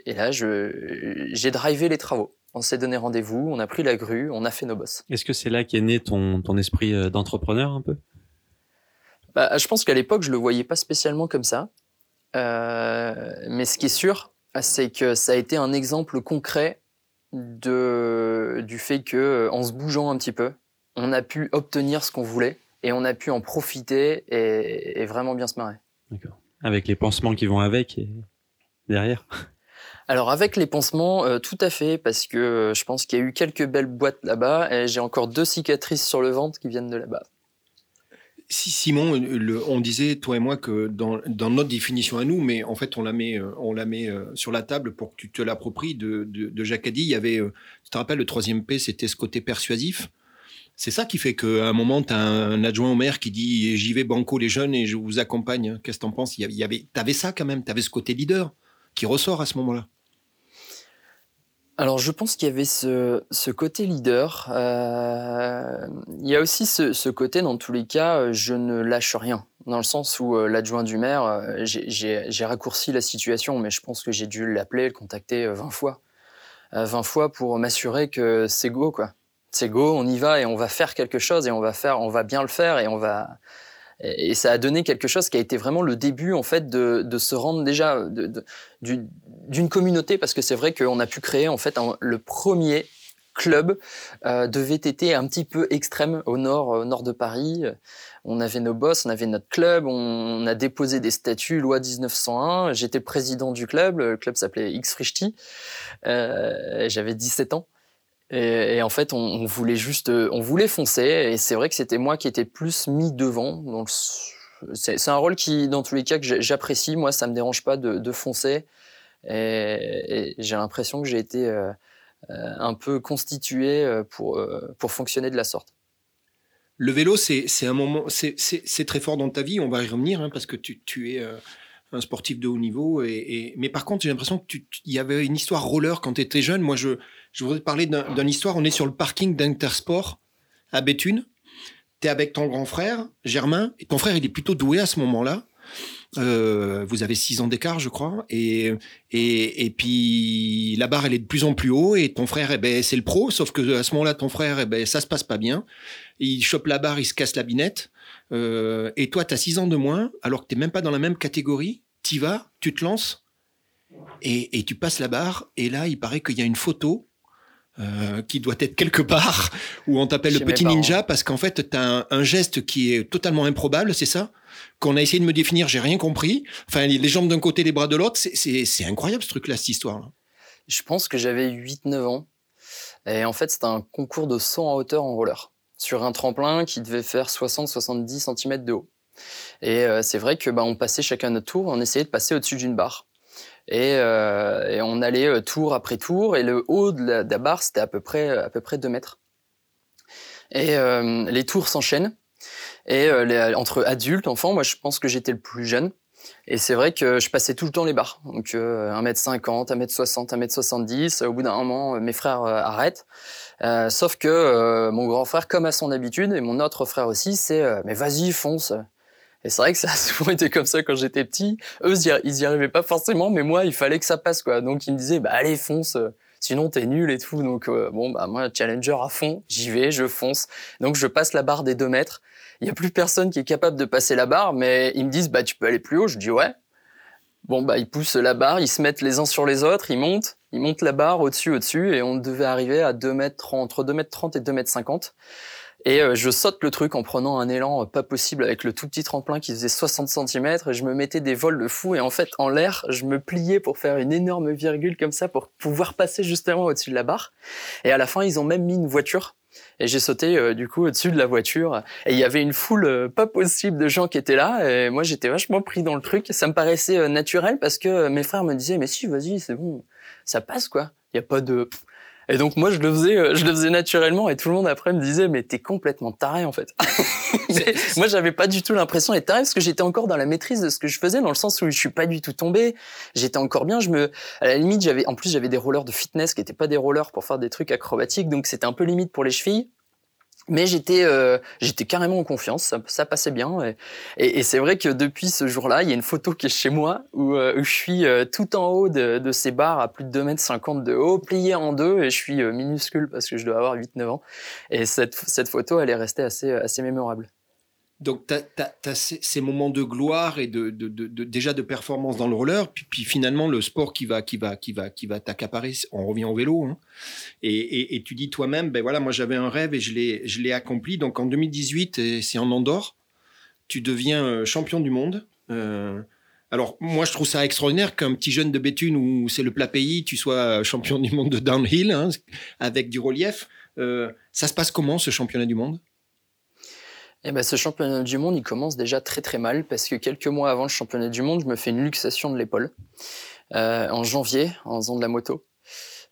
et là, j'ai drivé les travaux. On s'est donné rendez-vous, on a pris la grue, on a fait nos bosses. Est-ce que c'est là qu'est né ton, ton esprit euh, d'entrepreneur un peu? Bah, Je pense qu'à l'époque, je le voyais pas spécialement comme ça. Euh, mais ce qui est sûr, c'est que ça a été un exemple concret de, du fait que, en se bougeant un petit peu, on a pu obtenir ce qu'on voulait et on a pu en profiter et, et vraiment bien se marrer. D'accord. Avec les pansements qui vont avec. Et derrière alors avec les pansements, euh, tout à fait, parce que euh, je pense qu'il y a eu quelques belles boîtes là-bas et j'ai encore deux cicatrices sur le ventre qui viennent de là-bas. Si Simon, on disait toi et moi que dans, notre définition à nous, mais en fait on la met, euh, on la met sur la table pour que tu te l'appropries de, de, de Jacadi. Il y avait, tu te rappelles, le troisième P, c'était ce côté persuasif. C'est ça qui fait qu'à un moment, tu as un adjoint au maire qui dit j'y vais banco les jeunes et je vous accompagne. Qu'est-ce que t'en penses? Il y avait, t'avais ça quand même, t'avais ce côté leader qui ressort à ce moment-là alors je pense qu'il y avait ce, côté leader. Euh, il y a aussi ce, côté, dans tous les cas, euh, je ne lâche rien. Dans le sens où euh, l'adjoint du maire, j'ai raccourci la situation, mais je pense que j'ai dû l'appeler, le contacter 20 fois. 20 fois pour m'assurer que c'est go, quoi. C'est go, on y va et on va faire quelque chose et on va faire, on va bien le faire et on va, et ça a donné quelque chose qui a été vraiment le début en fait de, de se rendre déjà d'une communauté parce que c'est vrai qu'on a pu créer en fait le premier club euh, de VTT un petit peu extrême au nord, au nord de Paris. On avait nos boss, on avait notre club, on, a déposé des statuts, loi 1901. J'étais président du club, le club s'appelait X Frichti. Euh, J'avais 17 ans. Et, en fait, on, voulait juste, euh, on voulait foncer. Et c'est vrai que c'était moi qui étais plus mis devant. Donc, c'est un rôle qui, dans tous les cas, que j'apprécie. Moi, ça me dérange pas de, foncer. Et, j'ai l'impression que j'ai été euh, euh, un peu constitué pour, pour fonctionner de la sorte. Le vélo, c'est un moment, c'est très fort dans ta vie. On va y revenir hein, parce que tu es un sportif de haut niveau. Et, mais par contre, j'ai l'impression qu'il y avait une histoire roller quand tu étais jeune. Moi, je, je voudrais te parler d'une histoire. On est sur le parking d'Intersport à Béthune. Tu es avec ton grand frère, Germain. Et ton frère, il est plutôt doué à ce moment-là. Euh, vous avez six ans d'écart, je crois. Et, et, et puis la barre, elle est de plus en plus haut. Et ton frère, eh ben, c'est le pro. Sauf que à ce moment-là, ton frère, eh ben, ça se passe pas bien. Il chope la barre, il se casse la binette. Euh, et toi, tu as six ans de moins, alors que tu même pas dans la même catégorie. Tu vas, tu te lances. Et, et tu passes la barre. Et là, il paraît qu'il y a une photo euh, qui doit être quelque part, où on t'appelle le petit ninja, parce qu'en fait, tu as un, geste qui est totalement improbable, c'est ça? Qu'on a essayé de me définir, j'ai rien compris. Enfin, les jambes d'un côté, les bras de l'autre, c'est incroyable ce truc-là, cette histoire. Je pense que j'avais 8-9 ans. Et en fait, c'était un concours de saut en hauteur en roller, sur un tremplin qui devait faire 60-70 cm de haut. Et euh, c'est vrai que bah, on passait chacun notre tour, on essayait de passer au-dessus d'une barre. Euh, et, on allait euh, tour après tour et le haut de la, barre c'était à peu près à peu près 2 mètres. Et euh, les tours s'enchaînent et entre adultes, enfants, moi je pense que j'étais le plus jeune. Et c'est vrai que je passais tout le temps les barres. Donc 1m50, 1m60, 1m70. Au bout d'un moment, mes frères arrêtent. Sauf que mon grand frère, comme à son habitude, et mon autre frère aussi, c'est mais vas-y, fonce. Et c'est vrai que ça a souvent été comme ça quand j'étais petit. Eux, ils y arrivaient pas forcément, mais moi, il fallait que ça passe, quoi. Donc, ils me disaient, bah, allez, fonce, euh, sinon t'es nul et tout. Donc, euh, bon, bah, moi, challenger à fond, j'y vais, je fonce. Donc, je passe la barre des deux mètres. Il y a plus personne qui est capable de passer la barre, mais ils me disent, bah, tu peux aller plus haut. Je dis, ouais. Bon, bah, ils poussent la barre, ils se mettent les uns sur les autres, ils montent, ils montent la barre au-dessus, au-dessus, et on devait arriver à 2 mètres, entre 2 mètres 30 et 2 mètres 50. Et euh, je saute le truc en prenant un élan euh, pas possible avec le tout petit tremplin qui faisait 60 cm et je me mettais des vols de fou et en fait en l'air je me pliais pour faire une énorme virgule comme ça pour pouvoir passer justement au-dessus de la barre. Et à la fin ils ont même mis une voiture et j'ai sauté euh, du coup au-dessus de la voiture et il y avait une foule pas possible de gens qui étaient là et moi j'étais vachement pris dans le truc. Ça me paraissait naturel parce que mes frères me disaient mais si vas-y c'est bon ça passe quoi. Il y a pas de et donc moi je le faisais, euh, je le faisais naturellement et tout le monde après me disait mais t'es complètement taré en fait. moi j'avais pas du tout l'impression d'être taré parce que j'étais encore dans la maîtrise de ce que je faisais dans le sens où je suis pas du tout tombé. J'étais encore bien. Je me, à la limite j'avais, en plus j'avais des rollers de fitness qui étaient pas des rollers pour faire des trucs acrobatiques donc c'était un peu limite pour les chevilles. Mais j'étais euh, j'étais carrément en confiance, ça, ça passait bien. Et, et, c'est vrai que depuis ce jour-là, il y a une photo qui est chez moi où, euh, où je suis euh, tout en haut de, de, ces barres à plus de 2 mètres 50 de haut, plié en deux, et je suis minuscule parce que je dois avoir 8-9 ans. Et cette, cette photo, elle est restée assez, assez mémorable. Donc, tu as, ces, moments de gloire et déjà de performance dans le roller, puis, finalement le sport qui va qui va qui va qui va t'accaparer. On revient au vélo, hein. et, tu dis toi-même, ben voilà, moi j'avais un rêve et je l'ai accompli. Donc en 2018, c'est en Andorre, tu deviens euh, champion du monde. Euh, alors moi je trouve ça extraordinaire qu'un petit jeune de Béthune où c'est le plat pays, tu sois champion du monde de downhill hein, avec du relief. Euh, ça se passe comment ce championnat du monde? Eh ben, ce championnat du monde, il commence déjà très très mal parce que quelques mois avant le championnat du monde, je me fais une luxation de l'épaule euh, en janvier en faisant de la moto.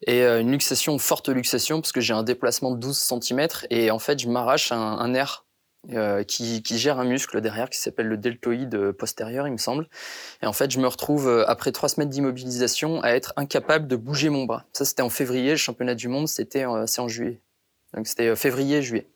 Et euh, une luxation, forte luxation, parce que j'ai un déplacement de 12 cm et en fait, je m'arrache un, nerf euh, qui, qui, gère un muscle derrière qui s'appelle le deltoïde postérieur, il me semble. Et en fait, je me retrouve, après trois semaines d'immobilisation, à être incapable de bouger mon bras. Ça, c'était en février. Le championnat du monde, c'était c'est en juillet. Donc, c'était février-juillet.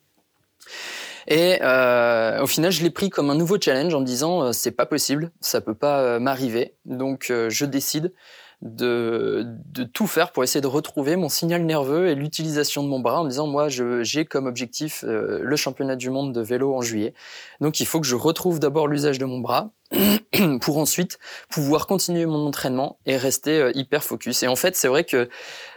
Et euh, au final, je l'ai pris comme un nouveau challenge en me disant euh, c'est pas possible, ça peut pas euh, m'arriver. Donc euh, je décide de, de, tout faire pour essayer de retrouver mon signal nerveux et l'utilisation de mon bras en me disant moi j'ai comme objectif le championnat du monde de vélo en juillet. Donc il faut que je retrouve d'abord l'usage de mon bras pour ensuite pouvoir continuer mon entraînement et rester hyper focus. Et en fait, c'est vrai que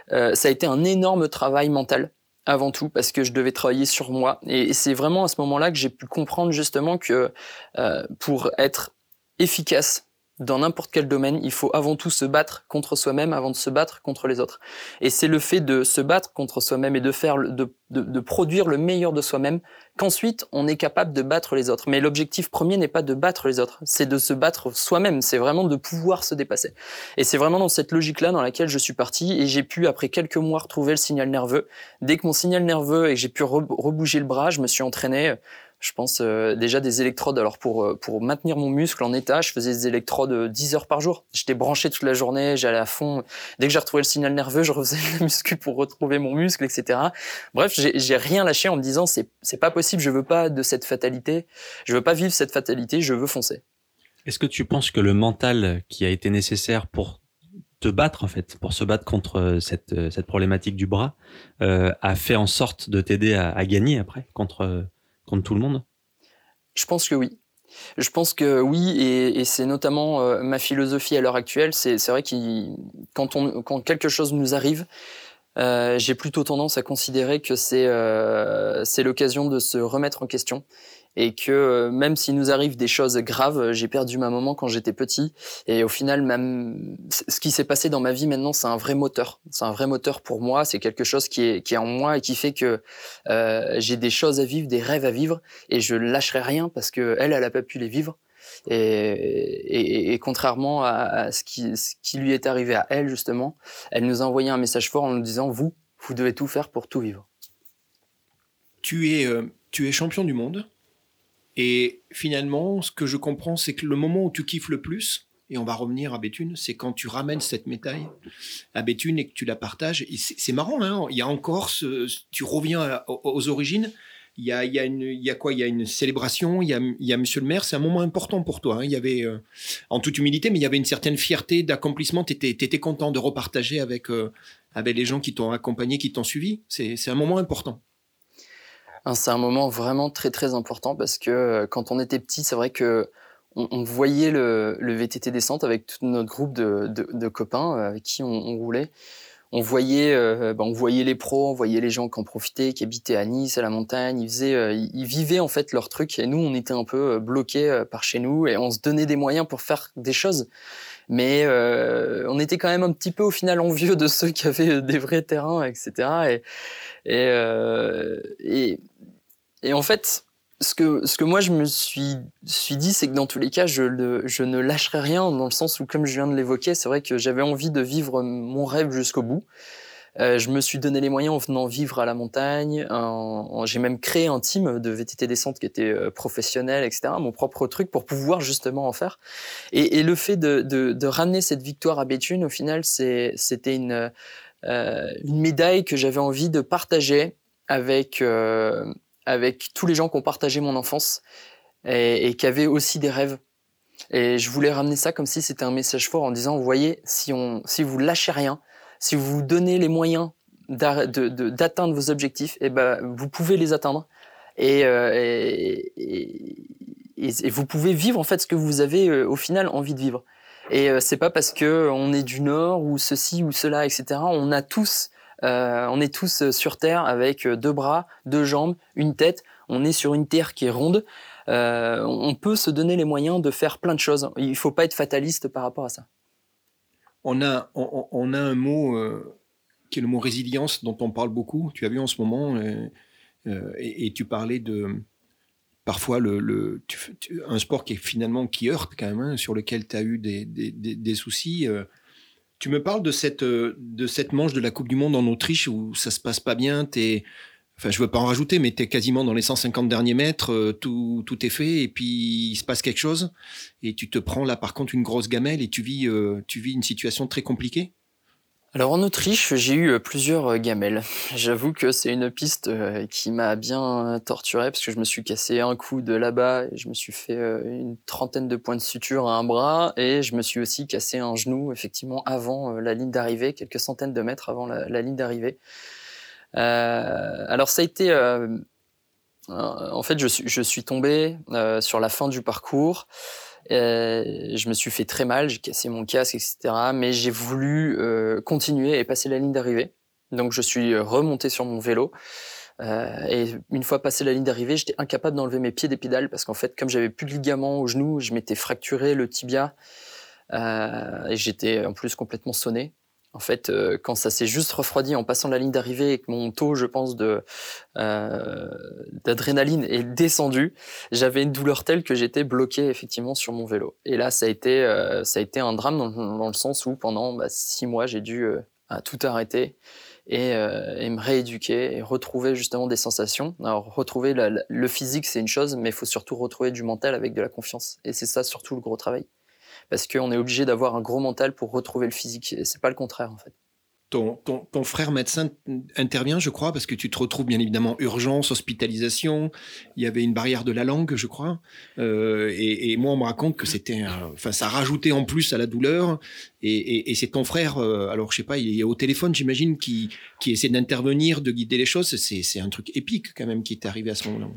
ça a été un énorme travail mental avant tout parce que je devais travailler sur moi. Et c'est vraiment à ce moment-là que j'ai pu comprendre justement que euh, pour être efficace dans n'importe quel domaine, il faut avant tout se battre contre soi-même avant de se battre contre les autres. Et c'est le fait de se battre contre soi-même et de faire, de, de, de produire le meilleur de soi-même qu'ensuite on est capable de battre les autres. Mais l'objectif premier n'est pas de battre les autres, c'est de se battre soi-même. C'est vraiment de pouvoir se dépasser. Et c'est vraiment dans cette logique-là dans laquelle je suis parti et j'ai pu après quelques mois retrouver le signal nerveux. Dès que mon signal nerveux et que j'ai pu rebouger le bras, je me suis entraîné je pense euh, déjà des électrodes. Alors pour euh, pour maintenir mon muscle en état, je faisais des électrodes 10 euh, heures par jour. J'étais branché toute la journée, j'allais à fond. Dès que j'ai retrouvé le signal nerveux, je refaisais la muscu pour retrouver mon muscle, etc. Bref, j'ai rien lâché en me disant c'est pas possible, je veux pas de cette fatalité, je veux pas vivre cette fatalité, je veux foncer. Est-ce que tu penses que le mental qui a été nécessaire pour te battre en fait, pour se battre contre cette, cette problématique du bras, a fait en sorte de t'aider à, à, gagner après contre, contre tout le monde? Je pense que oui. Je pense que oui, et, c'est notamment euh, ma philosophie à l'heure actuelle. C'est vrai que quand quelque chose nous arrive, euh, j'ai plutôt tendance à considérer que c'est euh, l'occasion de se remettre en question et que euh, même s'il nous arrive des choses graves, j'ai perdu ma maman quand j'étais petit. Et au final même ce qui s'est passé dans ma vie maintenant c'est un vrai moteur, c'est un vrai moteur pour moi, c'est quelque chose qui est en moi et qui fait que euh, j'ai des choses à vivre, des rêves à vivre et je lâcherai rien parce que elle elle a pas pu les vivre. Et, contrairement à, ce, qui, lui est arrivé à elle justement, elle nous a envoyé un message fort en nous disant vous vous devez tout faire pour tout vivre. Tu es euh, tu es champion du monde et finalement, ce que je comprends, c'est que le moment où tu kiffes le plus, et on va revenir à Béthune, c'est quand tu ramènes cette médaille à Béthune et que tu la partages. C'est marrant, hein il y a encore tu reviens aux, origines. Il y, a, une, quoi? Il y a une célébration, il y a, Monsieur le maire, c'est un moment important pour toi. Hein. Il y avait, euh, en toute humilité, mais il y avait une certaine fierté d'accomplissement. Tu étais, content de repartager avec, euh, avec les gens qui t'ont accompagné, qui t'ont suivi. C'est un moment important. Hein, c'est un moment vraiment très très important parce que euh, quand on était petit, c'est vrai que on, voyait le, VTT descente avec tout notre groupe de, de, copains euh, avec qui on, roulait. On voyait, euh, ben, on voyait les pros, on voyait les gens qui en profitaient, qui habitaient à Nice, à la montagne. Ils faisaient, ils vivaient en fait leur truc et nous, on était un peu bloqués par chez nous et on se donnait des moyens pour faire des choses. Mais on était quand même un petit peu au final envieux de ceux qui avaient des vrais terrains, etc. Et, et, et et en fait, ce que, ce que moi je me suis, suis dit, c'est que dans tous les cas, je, je ne lâcherai rien, dans le sens où, comme je viens de l'évoquer, c'est vrai que j'avais envie de vivre mon rêve jusqu'au bout. Euh, je me suis donné les moyens en venant vivre à la montagne. J'ai même créé un team de VTT descente qui était euh, professionnel, etc. Mon propre truc pour pouvoir justement en faire. Et, le fait de, de, ramener cette victoire à Béthune, au final, c'était une, euh, une médaille que j'avais envie de partager avec avec tous les gens qui ont partagé mon enfance et, qui avaient aussi des rêves. Et je voulais ramener ça comme si c'était un message fort en disant, vous voyez, si, on, si vous lâchez rien, si vous vous donnez les moyens d'atteindre vos objectifs, et eh ben, vous pouvez les atteindre. Et, euh, et, vous pouvez vivre en fait ce que vous avez euh, au final envie de vivre. Et euh, c'est pas parce que on est du Nord ou ceci ou cela, etc. On a tous euh, on est tous euh, sur Terre avec euh, deux bras, deux jambes, une tête. On est sur une Terre qui est ronde. on peut se donner les moyens de faire plein de choses. Il ne faut pas être fataliste par rapport à ça. On a, un mot qui est le mot résilience dont on parle beaucoup. Tu as vu en ce moment, et, tu parlais de parfois un sport qui est finalement qui heurte quand même, hein, sur lequel tu as eu des soucis. Tu me parles de cette, euh, de cette manche de la Coupe du Monde en Autriche où ça se passe pas bien. Es, enfin, je veux pas en rajouter, mais tu es quasiment dans les 150 derniers mètres. Euh, tout, tout est fait et puis il se passe quelque chose et tu te prends là par contre une grosse gamelle et tu vis, euh, tu vis une situation très compliquée? Alors en Autriche, j'ai eu euh, plusieurs euh, gamelles. J'avoue que c'est une piste euh, qui m'a bien torturé parce que je me suis cassé un coup de là-bas, je me suis fait une trentaine de points de suture à un bras et je me suis aussi cassé un genou effectivement avant la ligne d'arrivée, quelques centaines de mètres avant la, ligne d'arrivée. alors ça a été, en fait, je suis, je suis tombé sur la fin du parcours. Euh, je me suis fait très mal, j'ai cassé mon casque, etc. Mais j'ai voulu euh, continuer et passer la ligne d'arrivée. Donc je suis remonté sur mon vélo. Euh, et une fois passé la ligne d'arrivée, j'étais incapable d'enlever mes pieds des pédales parce qu'en fait, comme j'avais plus de ligaments au genou, je m'étais fracturé le tibia euh, et j'étais en plus complètement sonné. En fait, euh, quand ça s'est juste refroidi en passant la ligne d'arrivée et que mon taux, je pense, euh, d'adrénaline est descendu, j'avais une douleur telle que j'étais bloqué effectivement sur mon vélo. Et là, ça a été euh, ça a été un drame dans, le sens où pendant bah, six mois, j'ai dû tout arrêter et, et, me rééduquer et retrouver justement des sensations. Alors retrouver le physique, c'est une chose, mais il faut surtout retrouver du mental avec de la confiance. Et c'est ça surtout le gros travail parce qu'on est obligé d'avoir un gros mental pour retrouver le physique. Et c'est pas le contraire en fait. ton, frère médecin intervient, je crois, parce que tu te retrouves bien évidemment urgence, hospitalisation. Il y avait une barrière de la langue, je crois. Euh, et, moi, on me raconte que c'était, enfin, ça rajoutait en plus à la douleur. Et, c'est ton frère, euh, alors je sais pas, il est au téléphone, j'imagine, qui, qui essaie d'intervenir, de guider les choses. C'est un truc épique quand même qui est arrivé à ce moment-là.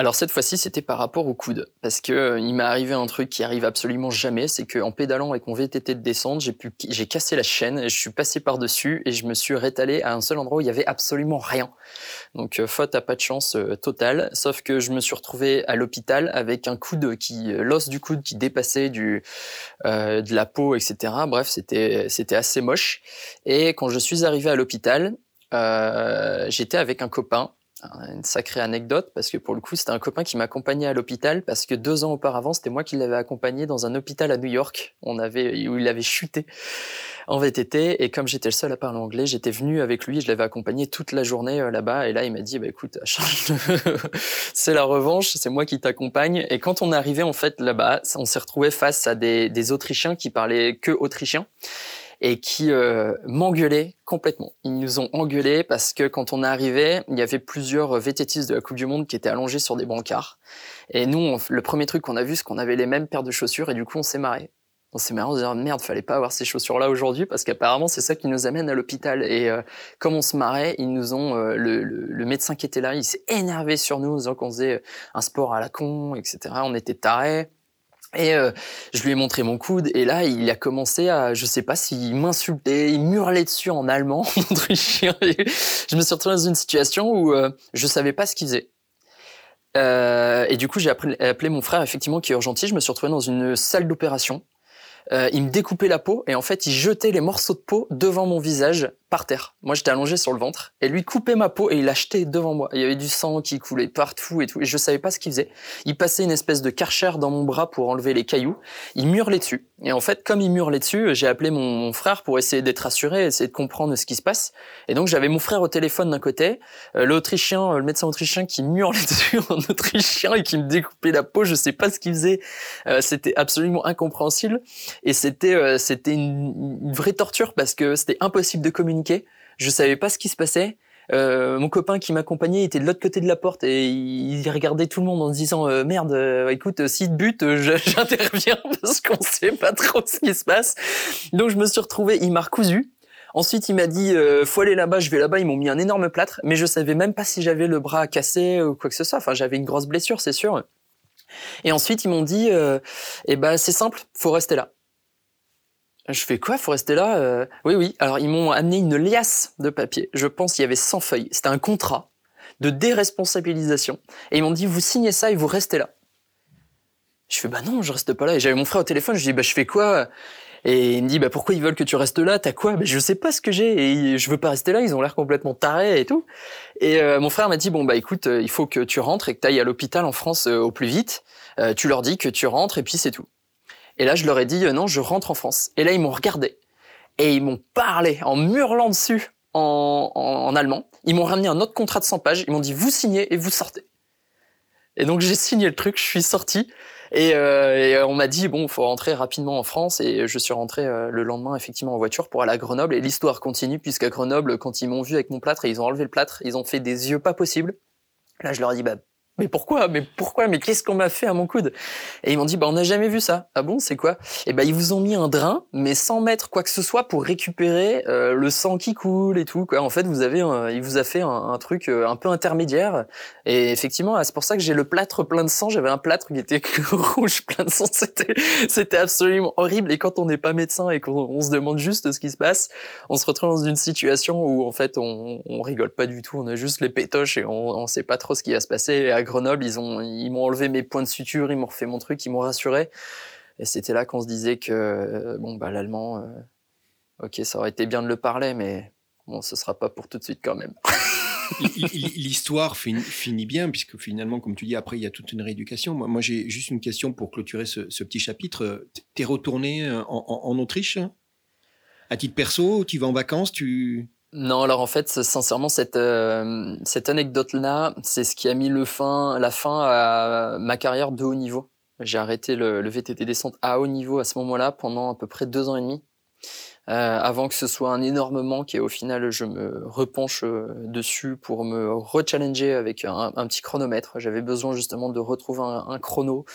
Alors cette fois-ci, c'était par rapport au coude, parce que euh, il m'est arrivé un truc qui arrive absolument jamais, c'est qu'en pédalant avec mon VTT de descente, j'ai pu, j'ai cassé la chaîne, je suis passé par dessus et je me suis rétalé à un seul endroit où il y avait absolument rien. Donc euh, faute à pas de chance euh, totale, sauf que je me suis retrouvé à l'hôpital avec un coude qui, l'os du coude qui dépassait du de la peau, etc. Bref, c'était c'était assez moche. Et quand je suis arrivé à l'hôpital, j'étais avec un copain une sacrée anecdote parce que pour le coup c'était un copain qui m'accompagnait à l'hôpital parce que deux ans auparavant c'était moi qui l'avais accompagné dans un hôpital à New York. On avait où il avait chuté en VTT et comme j'étais le seul à parler anglais j'étais venu avec lui je l'avais accompagné toute la journée euh, là-bas et là il m'a dit bah écoute c'est la revanche c'est moi qui t'accompagne. Et quand on arrivé en fait là-bas on s'est retrouvé face à des, des Autrichiens qui parlaient que autrichien et qui euh, m'engueulaient complètement. Ils nous ont engueulés parce que quand on est arrivé, il y avait plusieurs vététistes de la Coupe du Monde qui étaient allongés sur des brancards. Et nous, le premier truc qu'on a vu, c'est qu'on avait les mêmes paires de chaussures et du coup, on s'est marré. On s'est marré, on dit merde, fallait pas avoir ces chaussures-là aujourd'hui parce qu'apparemment c'est ça qui nous amène à l'hôpital. Et euh, comme on se marrait, ils nous ont euh, le, le, médecin qui était là, il s'est énervé sur nous, en disant qu'on faisait un sport à la con, etc. On était tarés. Et euh, je lui ai montré mon coude et là il a commencé à, je sais pas s'il m'insultait, il hurlait dessus en allemand, autrichien. je me suis retrouvé dans une situation où euh, je savais pas ce qu'il faisait. Euh, et du coup j'ai appelé, mon frère effectivement qui est urgentiste. Je me suis retrouvé dans une salle d'opération. Euh, il me découpait la peau et en fait il jetait les morceaux de peau devant mon visage par terre. Moi, j'étais allongé sur le ventre et lui coupait ma peau et il l'achetait devant moi. Il y avait du sang qui coulait partout et tout et je savais pas ce qu'il faisait. Il passait une espèce de karcher dans mon bras pour enlever les cailloux. Il murlait dessus. Et en fait, comme il murlait dessus, j'ai appelé mon, frère pour essayer d'être rassuré, essayer de comprendre ce qui se passe. Et donc, j'avais mon frère au téléphone d'un côté, euh, l'autrichien, euh, le médecin autrichien qui murlait dessus en autrichien et qui me découpait la peau. Je sais pas ce qu'il faisait. Euh, c'était absolument incompréhensible et c'était c'était une vraie torture parce que c'était impossible de communiquer je savais pas ce qui se passait. Euh, mon copain qui m'accompagnait était de l'autre côté de la porte et il regardait tout le monde en se disant euh, merde euh, écoute si te bute j'interviens parce qu'on sait pas trop ce qui se passe. Donc je me suis retrouvé il m'a recousu. Ensuite il m'a dit faut aller là-bas. Je vais là-bas. Ils m'ont mis un énorme plâtre mais je savais même pas si j'avais le bras cassé ou quoi que ce soit. Enfin j'avais une grosse blessure c'est sûr. Et ensuite ils m'ont dit eh ben c'est simple faut rester là je fais quoi Faut rester là euh? Oui, oui. Alors ils m'ont amené une liasse de papier. Je pense qu'il y avait 100 feuilles. C'était un contrat de déresponsabilisation. Et ils m'ont dit vous signez ça et vous restez là. Je fais bah non, je reste pas là. Et j'avais mon frère au téléphone. Je dis bah je fais quoi? Et il me dit bah pourquoi ils veulent que tu restes là? T'as quoi? Bah, je sais pas ce que j'ai et je veux pas rester là. Ils ont l'air complètement tarés et tout. Et euh, mon frère m'a dit bon bah écoute, euh, il faut que tu rentres et que tu ailles à l'hôpital en France au plus vite. tu leur dis que tu rentres et puis c'est tout. Et là, je leur ai dit, euh, non, je rentre en France. Et là, ils m'ont regardé. Et ils m'ont parlé en hurlant dessus en, allemand. Ils m'ont ramené un autre contrat de 100 pages. Ils m'ont dit, vous signez et vous sortez. Et donc, j'ai signé le truc, je suis sorti. Et, euh, on m'a dit, bon, faut rentrer rapidement en France. Et je suis rentré euh, le lendemain, effectivement, en voiture pour aller à Grenoble. Et l'histoire continue, puisqu'à Grenoble, quand ils m'ont vu avec mon plâtre ils ont enlevé le plâtre, ils ont fait des yeux pas possibles. Là, je leur ai dit, bah, mais pourquoi? Mais pourquoi? Mais qu'est-ce qu'on m'a fait à mon coude? Et ils m'ont dit, bah on n'a jamais vu ça. Ah bon, c'est quoi? Et ben ils vous ont mis un drain, mais sans mettre quoi que ce soit pour récupérer euh, le sang qui coule et tout. En fait, vous avez, il vous a fait un, truc euh, un peu intermédiaire. Et effectivement, c'est pour ça que j'ai le plâtre plein de sang. J'avais un plâtre qui était rouge plein de sang. C'était, c'était absolument horrible. Et quand on n'est pas médecin et qu'on se demande juste ce qui se passe, on se retrouve dans une situation où en fait on, on rigole pas du tout. On a juste les pétoches et on, on sait pas trop ce qui va se passer. Et Grenoble, ils ont, ils m'ont enlevé mes points de suture, ils m'ont refait mon truc, ils m'ont rassuré. Et c'était là qu'on se disait que, euh, bon, bah, l'allemand, euh, ok, ça aurait été bien de le parler, mais bon, ce sera pas pour tout de suite quand même. L'histoire finit, bien, puisque finalement, comme tu dis, après, il y a toute une rééducation. Moi, j'ai juste une question pour clôturer ce, petit chapitre. Tu es retourné en, en, Autriche? À titre perso, tu vas en vacances tu... Non, alors en fait, sincèrement, cette, euh, cette anecdote-là, c'est ce qui a mis le fin, la fin à ma carrière de haut niveau. J'ai arrêté le, le, VTT descente à haut niveau à ce moment-là pendant à peu près deux ans et demi. avant que ce soit un énorme manque et au final je me repenche dessus pour me rechallenger avec un, petit chronomètre. J'avais besoin justement de retrouver un chrono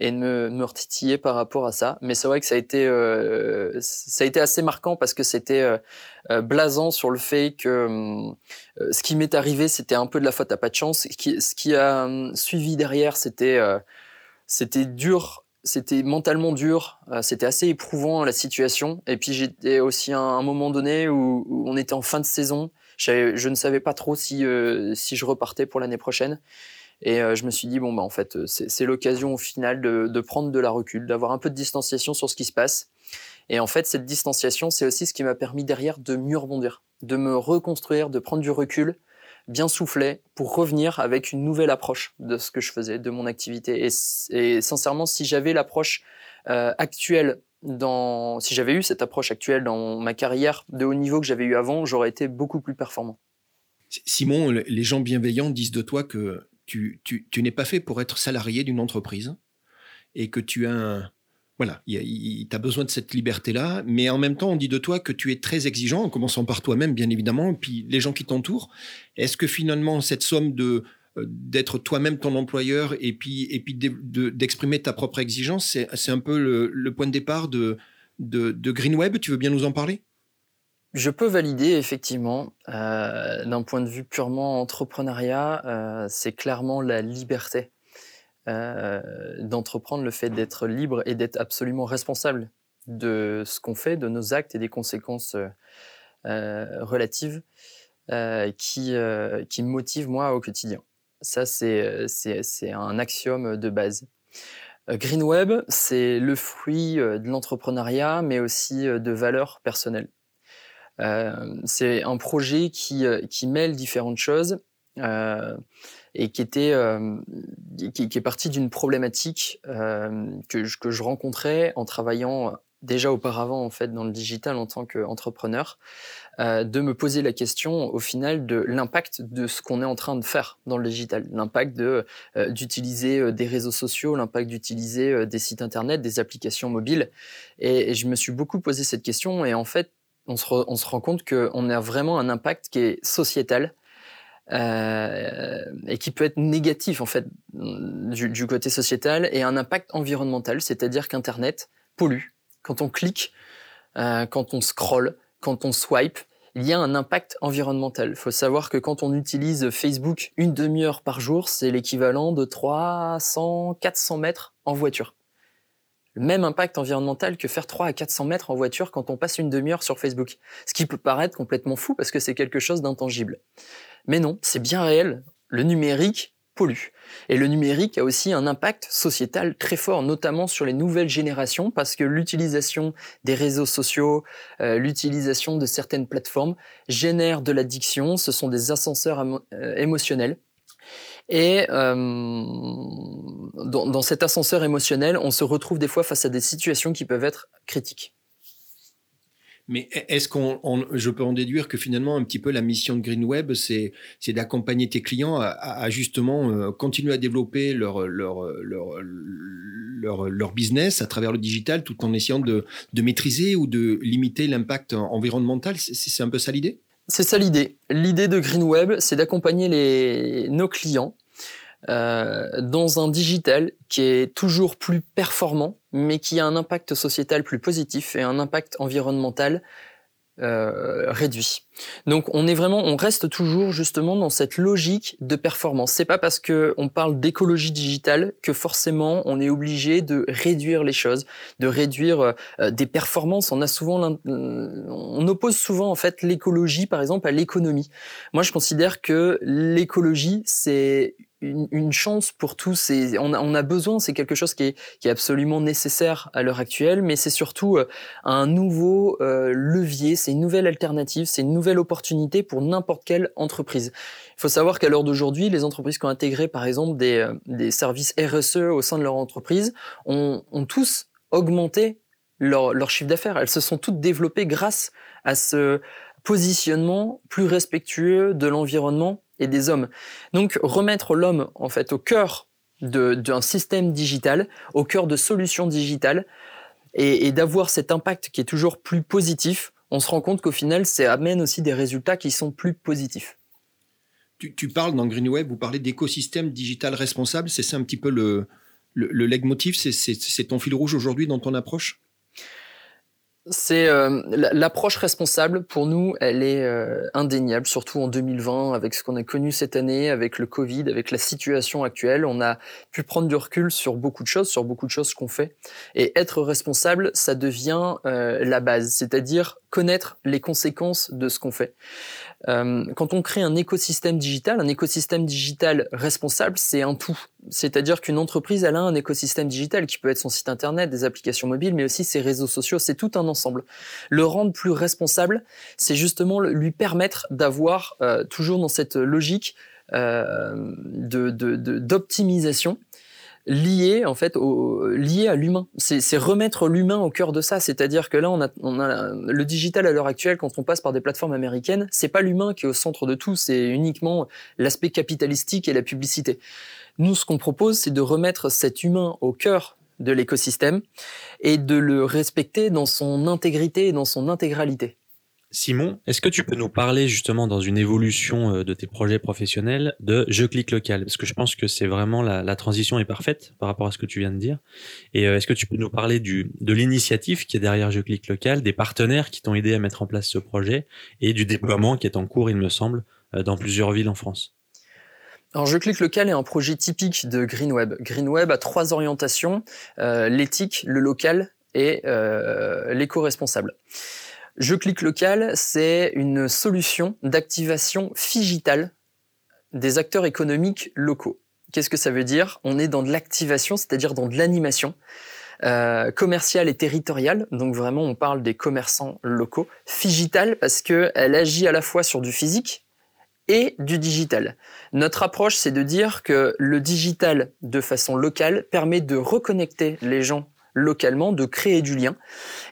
et de me, retitiller par rapport à ça. Mais c'est vrai que ça a été, euh, ça a été assez marquant parce que c'était euh, euh blasant sur le fait que ce qui m'est arrivé, c'était un peu de la faute à pas de chance. Ce qui, a suivi derrière, c'était, c'était dur. C'était mentalement dur, c'était assez éprouvant la situation. Et puis j'étais aussi à un moment donné où, où, on était en fin de saison. Je ne savais pas trop si, si je repartais pour l'année prochaine. Et euh, je me suis dit, bon, bah, en fait, c'est l'occasion au final de, prendre de la recul, d'avoir un peu de distanciation sur ce qui se passe. Et en fait, cette distanciation, c'est aussi ce qui m'a permis derrière de mieux rebondir, de me reconstruire, de prendre du recul, bien souffler, pour revenir avec une nouvelle approche de ce que je faisais, de mon activité. Et, et sincèrement, si j'avais l'approche euh, actuelle dans, si j'avais eu cette approche actuelle dans ma carrière de haut niveau que j'avais eu avant, j'aurais été beaucoup plus performant. Simon, les gens bienveillants disent de toi que tu, n'es pas fait pour être salarié d'une entreprise et que tu as voilà, tu as besoin de cette liberté-là, mais en même temps, on dit de toi que tu es très exigeant, en commençant par toi-même, bien évidemment, puis les gens qui t'entourent. Est-ce que finalement, cette somme de euh, d'être toi-même ton employeur et puis, et puis d'exprimer ta propre exigence, c'est un peu le, point de départ de, de, de GreenWeb? Tu veux bien nous en parler? Je peux valider effectivement, euh, d'un point de vue purement entrepreneuriat, euh, c'est clairement la liberté euh, d'entreprendre, le fait d'être libre et d'être absolument responsable de ce qu'on fait, de nos actes et des conséquences relatives qui, qui motivent moi au quotidien. Ça, c'est un axiome de base. GreenWeb, c'est le fruit de l'entrepreneuriat, mais aussi de valeurs personnelles. Euh, c'est un projet qui, euh, mêle différentes choses euh, et qui était qui, est parti d'une problématique que, je, que je rencontrais en travaillant déjà auparavant en fait dans le digital en tant qu'entrepreneur, de me poser la question au final de l'impact de ce qu'on est en train de faire dans le digital, l'impact de d'utiliser des réseaux sociaux, l'impact d'utiliser des sites internet, des applications mobiles, et, et, je me suis beaucoup posé cette question et en fait on se, rend compte qu'on a vraiment un impact qui est sociétal euh, et qui peut être négatif en fait du, côté sociétal et un impact environnemental, c'est-à-dire qu'Internet pollue. Quand on clique, euh, quand on scrolle, quand on swipe, il y a un impact environnemental. Il faut savoir que quand on utilise Facebook une demi-heure par jour, c'est l'équivalent de 300, 400 mètres en voiture le même impact environnemental que faire 3 à 400 mètres en voiture quand on passe une demi-heure sur Facebook. Ce qui peut paraître complètement fou parce que c'est quelque chose d'intangible. Mais non, c'est bien réel. Le numérique pollue. Et le numérique a aussi un impact sociétal très fort, notamment sur les nouvelles générations, parce que l'utilisation des réseaux sociaux, euh, l'utilisation de certaines plateformes génère de l'addiction, ce sont des ascenseurs euh, émotionnels et euh, dans, dans, cet ascenseur émotionnel, on se retrouve des fois face à des situations qui peuvent être critiques. Mais est-ce qu'on, je peux en déduire que finalement un petit peu la mission de GreenWeb, c'est, c'est d'accompagner tes clients à, à justement euh, continuer à développer leur, leur, leur, leur, leur, business à travers le digital, tout en essayant de, de maîtriser ou de limiter l'impact environnemental? C'est, c'est un peu ça l'idée? C'est ça l'idée. L'idée de GreenWeb, c'est d'accompagner les, nos clients euh, dans un digital qui est toujours plus performant, mais qui a un impact sociétal plus positif et un impact environnemental euh, réduit. Donc on est vraiment, on reste toujours justement dans cette logique de performance. C'est pas parce que on parle d'écologie digitale que forcément on est obligé de réduire les choses, de réduire euh, des performances. On a souvent, on oppose souvent en fait l'écologie par exemple à l'économie. Moi je considère que l'écologie c'est une, chance pour tous. Et on, a, on a besoin, c'est quelque chose qui est, qui est absolument nécessaire à l'heure actuelle, mais c'est surtout euh, un nouveau euh, levier, c'est une nouvelle alternative, c'est une nouvelle opportunité pour n'importe quelle entreprise. Il faut savoir qu'à l'heure d'aujourd'hui, les entreprises qui ont intégré par exemple des, euh, des services RSE au sein de leur entreprise ont, ont tous augmenté leur, leur chiffre d'affaires. Elles se sont toutes développées grâce à ce positionnement plus respectueux de l'environnement et des hommes. Donc remettre l'homme en fait au cœur d'un système digital, au cœur de solutions digitales, et, d'avoir cet impact qui est toujours plus positif, on se rend compte qu'au final, ça amène aussi des résultats qui sont plus positifs. Tu, parles dans GreenWeb, vous parlez d'écosystème digital responsable, c'est ça un petit peu le, le, le leitmotiv, c'est ton fil rouge aujourd'hui dans ton approche? C'est euh, l'approche responsable pour nous, elle est euh, indéniable, surtout en 2020 avec ce qu'on a connu cette année, avec le Covid, avec la situation actuelle. On a pu prendre du recul sur beaucoup de choses, sur beaucoup de choses qu'on fait, et être responsable, ça devient euh, la base, c'est-à-dire connaître les conséquences de ce qu'on fait. Euh, quand on crée un écosystème digital, un écosystème digital responsable, c'est un tout. C'est-à-dire qu'une entreprise, elle a un écosystème digital qui peut être son site internet, des applications mobiles, mais aussi ses réseaux sociaux. C'est tout un ensemble. Le rendre plus responsable, c'est justement lui permettre d'avoir euh, toujours dans cette logique euh, d'optimisation lié en fait au, lié à l'humain. C'est remettre l'humain au cœur de ça. C'est-à-dire que là, on a, on a le digital à l'heure actuelle, quand on passe par des plateformes américaines, c'est pas l'humain qui est au centre de tout, c'est uniquement l'aspect capitalistique et la publicité. Nous, ce qu'on propose, c'est de remettre cet humain au cœur de l'écosystème et de le respecter dans son intégrité et dans son intégralité. Simon, est-ce que tu peux nous parler justement dans une évolution euh, de tes projets professionnels de Je clique local? Parce que je pense que c'est vraiment la, transition est parfaite par rapport à ce que tu viens de dire. Et euh, est-ce que tu peux nous parler du, de l'initiative qui est derrière Je clique local, des partenaires qui t'ont aidé à mettre en place ce projet et du déploiement qui est en cours, il me semble, euh, dans plusieurs villes en France? Alors, Je clique local est un projet typique de GreenWeb. GreenWeb a trois orientations, l'éthique, le local et l'éco-responsable. Je clique local, c'est une solution d'activation digitale des acteurs économiques locaux. Qu'est-ce que ça veut dire? On est dans de l'activation, c'est-à-dire dans de l'animation euh, commerciale et territoriale. Donc vraiment, on parle des commerçants locaux. Figital parce que elle agit à la fois sur du physique et du digital. Notre approche, c'est de dire que le digital, de façon locale, permet de reconnecter les gens localement, de créer du lien.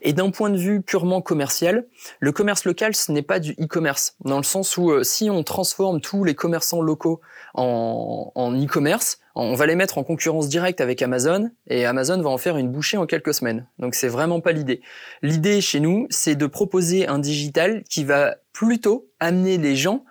Et d'un point de vue purement commercial, le commerce local, ce n'est pas du e-commerce, dans le sens où euh, si on transforme tous les commerçants locaux en, e-commerce, on va les mettre en concurrence directe avec Amazon, et Amazon va en faire une bouchée en quelques semaines. Donc c'est vraiment pas l'idée. L'idée chez nous, c'est de proposer un digital qui va plutôt amener les gens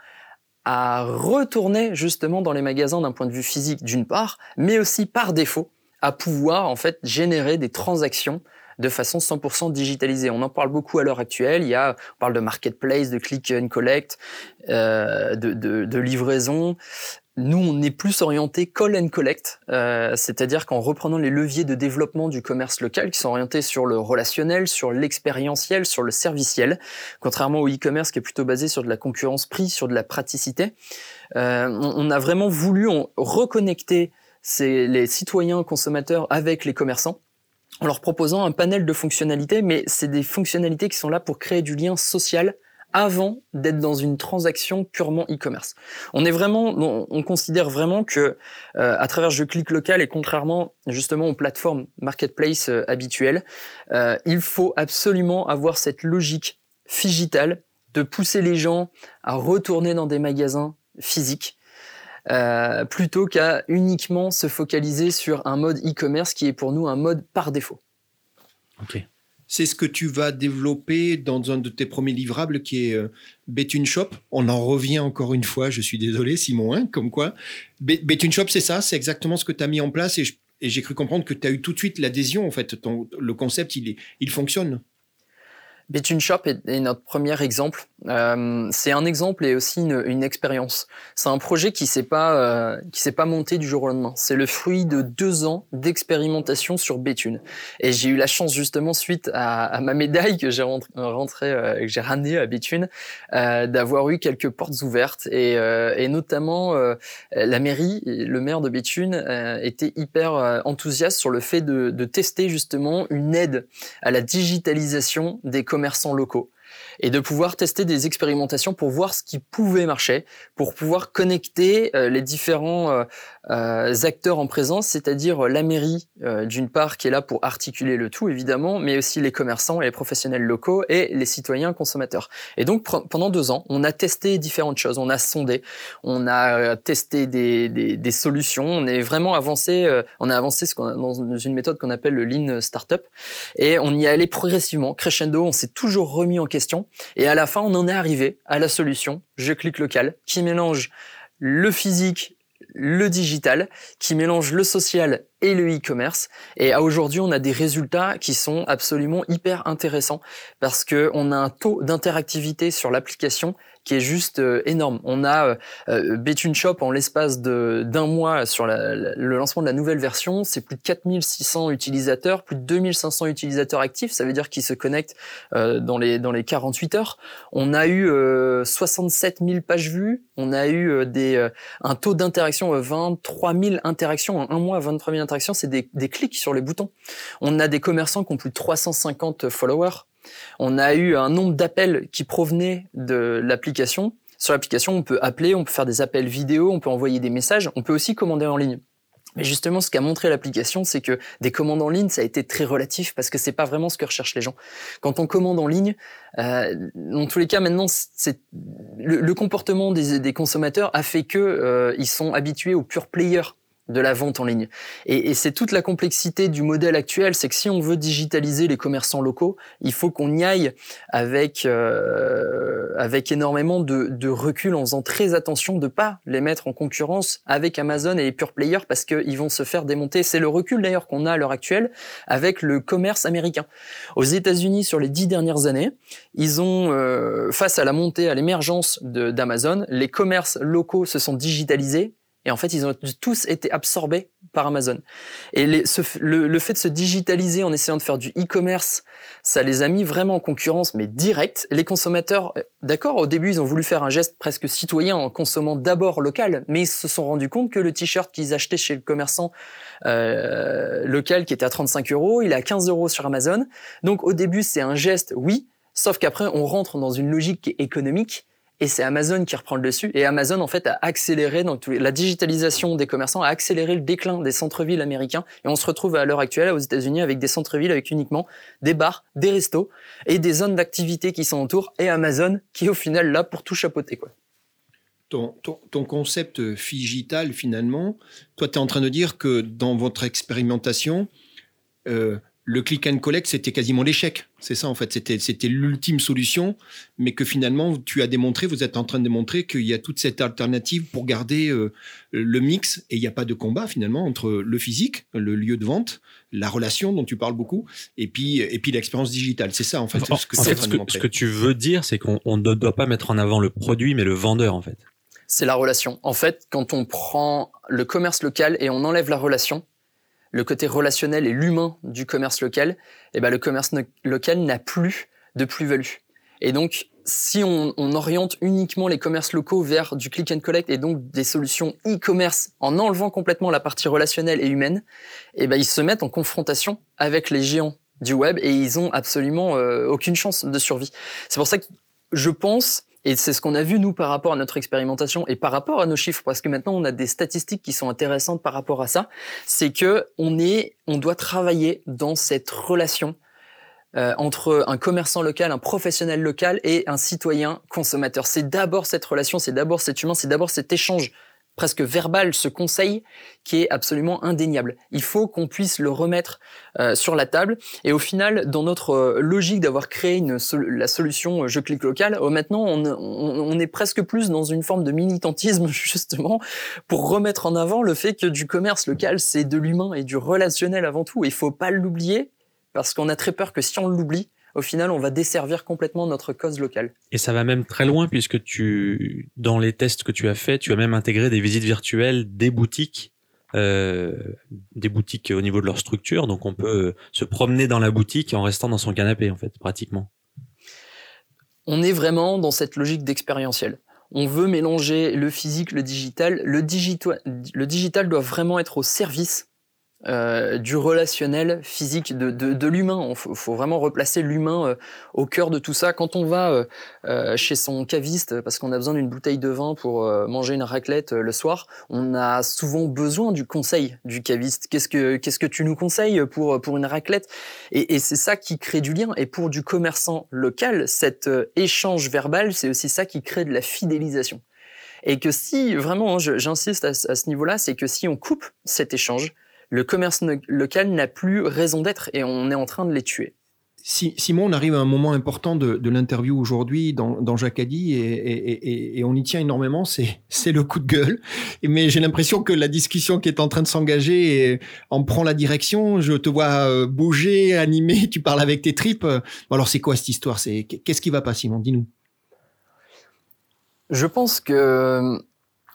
à retourner justement dans les magasins d'un point de vue physique d'une part, mais aussi par défaut à pouvoir en fait générer des transactions de façon 100% digitalisée. On en parle beaucoup à l'heure actuelle. Il y a, on parle de marketplace, de click and collect, euh, de, livraison. Nous, on est plus orienté call and collect, euh, c'est-à-dire qu'en reprenant les leviers de développement du commerce local qui sont orientés sur le relationnel, sur l'expérientiel, sur le serviciel, contrairement au e-commerce qui est plutôt basé sur de la concurrence prix, sur de la praticité, euh, on, a vraiment voulu reconnecter c'est les citoyens consommateurs avec les commerçants en leur proposant un panel de fonctionnalités, mais c'est des fonctionnalités qui sont là pour créer du lien social avant d'être dans une transaction purement e-commerce. On est vraiment, on, considère vraiment que euh, à travers Je clique local et contrairement justement aux plateformes marketplace euh, habituelles, euh, il faut absolument avoir cette logique digitale de pousser les gens à retourner dans des magasins physiques euh, plutôt qu'à uniquement se focaliser sur un mode e-commerce qui est pour nous un mode par défaut. Ok. C'est ce que tu vas développer dans un de tes premiers livrables qui est euh, Betune Shop. On en revient encore une fois, je suis désolé Simon, hein, comme quoi. Betune Shop, c'est ça, c'est exactement ce que tu as mis en place et j'ai cru comprendre que tu as eu tout de suite l'adhésion. En fait, le concept, il, est, il fonctionne. Betune Shop est, notre premier exemple. Euh, c'est un exemple et aussi une, expérience. C'est un projet qui s'est pas euh, qui s'est pas monté du jour au lendemain. C'est le fruit de deux ans d'expérimentation sur Béthune. Et j'ai eu la chance justement suite à, ma médaille que j'ai rentré, euh, que j'ai ramenée à Béthune, euh, d'avoir eu quelques portes ouvertes et, et notamment la mairie, le maire de Béthune était hyper enthousiaste sur le fait de, de tester justement une aide à la digitalisation des commerçants locaux. et de pouvoir tester des expérimentations pour voir ce qui pouvait marcher, pour pouvoir connecter euh, les différents euh, acteurs en présence, c'est-à-dire la mairie d'une part qui est là pour articuler le tout évidemment, mais aussi les commerçants et les professionnels locaux et les citoyens consommateurs. Et donc pendant deux ans, on a testé différentes choses, on a sondé, on a testé des, des, des solutions, on est vraiment avancé, on a avancé ce qu'on dans une méthode qu'on appelle le Lean Startup, et on y est allé progressivement, crescendo, on s'est toujours remis en question, et à la fin on en est arrivé à la solution, je clique local, qui mélange le physique le digital, qui mélange le social et le e-commerce. Et à aujourd'hui, on a des résultats qui sont absolument hyper intéressants parce que on a un taux d'interactivité sur l'application qui est juste euh, énorme. On a euh, euh, Betune Shop en l'espace d'un mois sur le lancement de la nouvelle version, c'est plus de 4600 utilisateurs, plus de 2500 utilisateurs actifs, ça veut dire qu'ils se connectent dans les dans les 48 heures. On a eu 67 000 pages vues, on a eu des un taux d'interaction 23 000 interactions en un mois, 23 000 interactions, c'est des, des clics sur les boutons. On a des commerçants qui ont plus de 350 followers. On a eu un nombre d'appels qui provenaient de l'application. Sur l'application, on peut appeler, on peut faire des appels vidéo, on peut envoyer des messages, on peut aussi commander en ligne. Mais justement, ce qu'a montré l'application, c'est que des commandes en ligne, ça a été très relatif parce que c'est pas vraiment ce que recherchent les gens. Quand on commande en ligne, euh, dans tous les cas, maintenant, c'est le, comportement des, consommateurs a fait que euh, ils sont habitués au pure player de la vente en ligne. Et, c'est toute la complexité du modèle actuel, c'est que si on veut digitaliser les commerçants locaux, il faut qu'on y aille avec euh, avec énormément de, de, recul, en faisant très attention de pas les mettre en concurrence avec Amazon et les pure players parce qu'ils vont se faire démonter. C'est le recul d'ailleurs qu'on a à l'heure actuelle avec le commerce américain. Aux États-Unis, sur les dix dernières années, ils ont euh, face à la montée, à l'émergence d'Amazon, les commerces locaux se sont digitalisés et en fait, ils ont tous été absorbés par Amazon. Et le, fait de se digitaliser en essayant de faire du e-commerce, ça les a mis vraiment en concurrence, mais direct. Les consommateurs, euh, d'accord, au début, ils ont voulu faire un geste presque citoyen en consommant d'abord local, mais ils se sont rendus compte que le t-shirt qu'ils achetaient chez le commerçant euh, local, qui était à 35 euros, il est à 15 euros sur Amazon. Donc au début, c'est un geste, oui, sauf qu'après, on rentre dans une logique économique et c'est Amazon qui reprend le dessus. Et Amazon, en fait, a accéléré, la digitalisation des commerçants a accéléré le déclin des centres-villes américains. Et on se retrouve à l'heure actuelle aux États-Unis avec des centres-villes avec uniquement des bars, des restos et des zones d'activité qui sont autour. Et Amazon qui est au final là pour tout chapeauter, quoi. Ton, ton, concept figital, finalement, toi, tu es en train de dire que dans votre expérimentation, euh, le click and collect, c'était quasiment l'échec. C'est ça, en fait. C'était, c'était l'ultime solution, mais que finalement, tu as démontré, vous êtes en train de démontrer qu'il y a toute cette alternative pour garder euh, le mix et il n'y a pas de combat, finalement, entre le physique, le lieu de vente, la relation dont tu parles beaucoup, et puis, et puis l'expérience digitale. C'est ça, en fait. ce, que, ce, que, tu veux dire, c'est qu'on ne doit pas mettre en avant le produit, mais le vendeur, en fait. C'est la relation. En fait, quand on prend le commerce local et on enlève la relation, le côté relationnel et l'humain du commerce local, eh ben le commerce local n'a plus de plus-value. Et donc, si on, oriente uniquement les commerces locaux vers du click and collect et donc des solutions e-commerce en enlevant complètement la partie relationnelle et humaine, eh ben ils se mettent en confrontation avec les géants du web et ils ont absolument euh, aucune chance de survie. C'est pour ça que je pense et c'est ce qu'on a vu, nous, par rapport à notre expérimentation et par rapport à nos chiffres, parce que maintenant, on a des statistiques qui sont intéressantes par rapport à ça. C'est que on est, on doit travailler dans cette relation euh, entre un commerçant local, un professionnel local et un citoyen consommateur. C'est d'abord cette relation, c'est d'abord cet humain, c'est d'abord cet échange presque verbal, ce conseil qui est absolument indéniable. Il faut qu'on puisse le remettre euh, sur la table. Et au final, dans notre euh, logique d'avoir créé la solution euh, Je clique local, maintenant on, on, est presque plus dans une forme de militantisme justement pour remettre en avant le fait que du commerce local, c'est de l'humain et du relationnel avant tout. Il faut pas l'oublier parce qu'on a très peur que si on l'oublie, au final, on va desservir complètement notre cause locale. Et ça va même très loin puisque tu, dans les tests que tu as fait, tu as même intégré des visites virtuelles des boutiques, euh, des boutiques au niveau de leur structure. Donc on peut se promener dans la boutique en restant dans son canapé, en fait, pratiquement. On est vraiment dans cette logique d'expérientiel. On veut mélanger le physique, le digital. Le, le digital doit vraiment être au service euh, du relationnel physique, de, de, de l'humain. Il faut, faut, vraiment replacer l'humain euh, au cœur de tout ça. Quand on va euh, euh chez son caviste parce qu'on a besoin d'une bouteille de vin pour manger une raclette le soir, on a souvent besoin du conseil du caviste. Qu'est-ce que qu'est-ce que tu nous conseilles pour pour une raclette? Et, et c'est ça qui crée du lien. Et pour du commerçant local, cet échange verbal, c'est aussi ça qui crée de la fidélisation. Et que si vraiment, hein, j'insiste à ce niveau-là, c'est que si on coupe cet échange, le commerce local n'a plus raison d'être et on est en train de les tuer. Si, Simon, on arrive à un moment important de, de l'interview aujourd'hui dans, dans Jacadi et, et, et, on y tient énormément, c'est le coup de gueule. Mais j'ai l'impression que la discussion qui est en train de s'engager en prend la direction. Je te vois euh, bouger, animer, tu parles avec tes tripes. Alors c'est quoi cette histoire? Qu'est-ce qui va pas, Simon? Dis-nous. Je pense que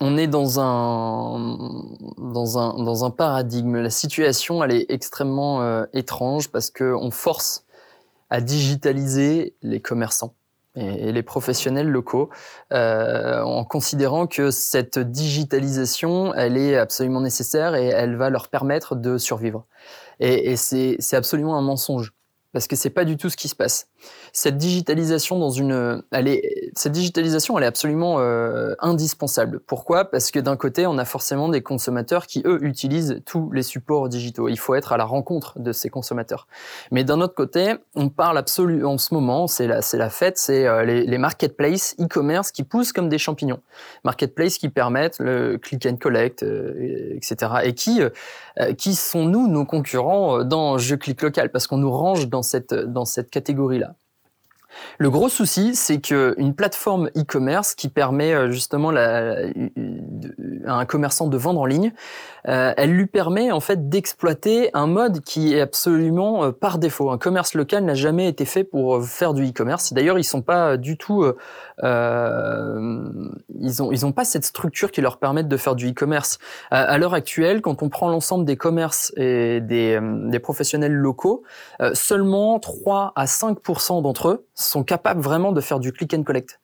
on est dans un, dans un, dans un paradigme. La situation, elle est extrêmement euh, étrange parce qu'on force à digitaliser les commerçants et, les professionnels locaux euh, en considérant que cette digitalisation, elle est absolument nécessaire et elle va leur permettre de survivre. Et, et c'est absolument un mensonge parce que c'est pas du tout ce qui se passe cette digitalisation une, elle est, cette digitalisation, elle est absolument euh, indispensable. Pourquoi? Parce que d'un côté, on a forcément des consommateurs qui eux utilisent tous les supports digitaux. Il faut être à la rencontre de ces consommateurs. Mais d'un autre côté, on parle absolument en ce moment, c'est la, fête, c'est euh, les, marketplaces e-commerce qui poussent comme des champignons. Marketplaces qui permettent le click and collect, euh, etc. Et qui, qui sont nous nos concurrents dans Je clique local parce qu'on nous range dans cette dans cette catégorie là. Le gros souci, c'est qu'une plateforme e-commerce qui permet euh, justement la, à un commerçant de vendre en ligne, euh, elle lui permet en fait d'exploiter un mode qui est absolument euh, par défaut. Un commerce local n'a jamais été fait pour faire du e-commerce. D'ailleurs, ils sont pas du tout, ils ont pas cette structure qui leur permette de faire du e-commerce. À, l'heure actuelle, quand on prend l'ensemble des commerces et des, des professionnels locaux, seulement 3 à 5% d'entre eux sont capables vraiment de faire du click and collect.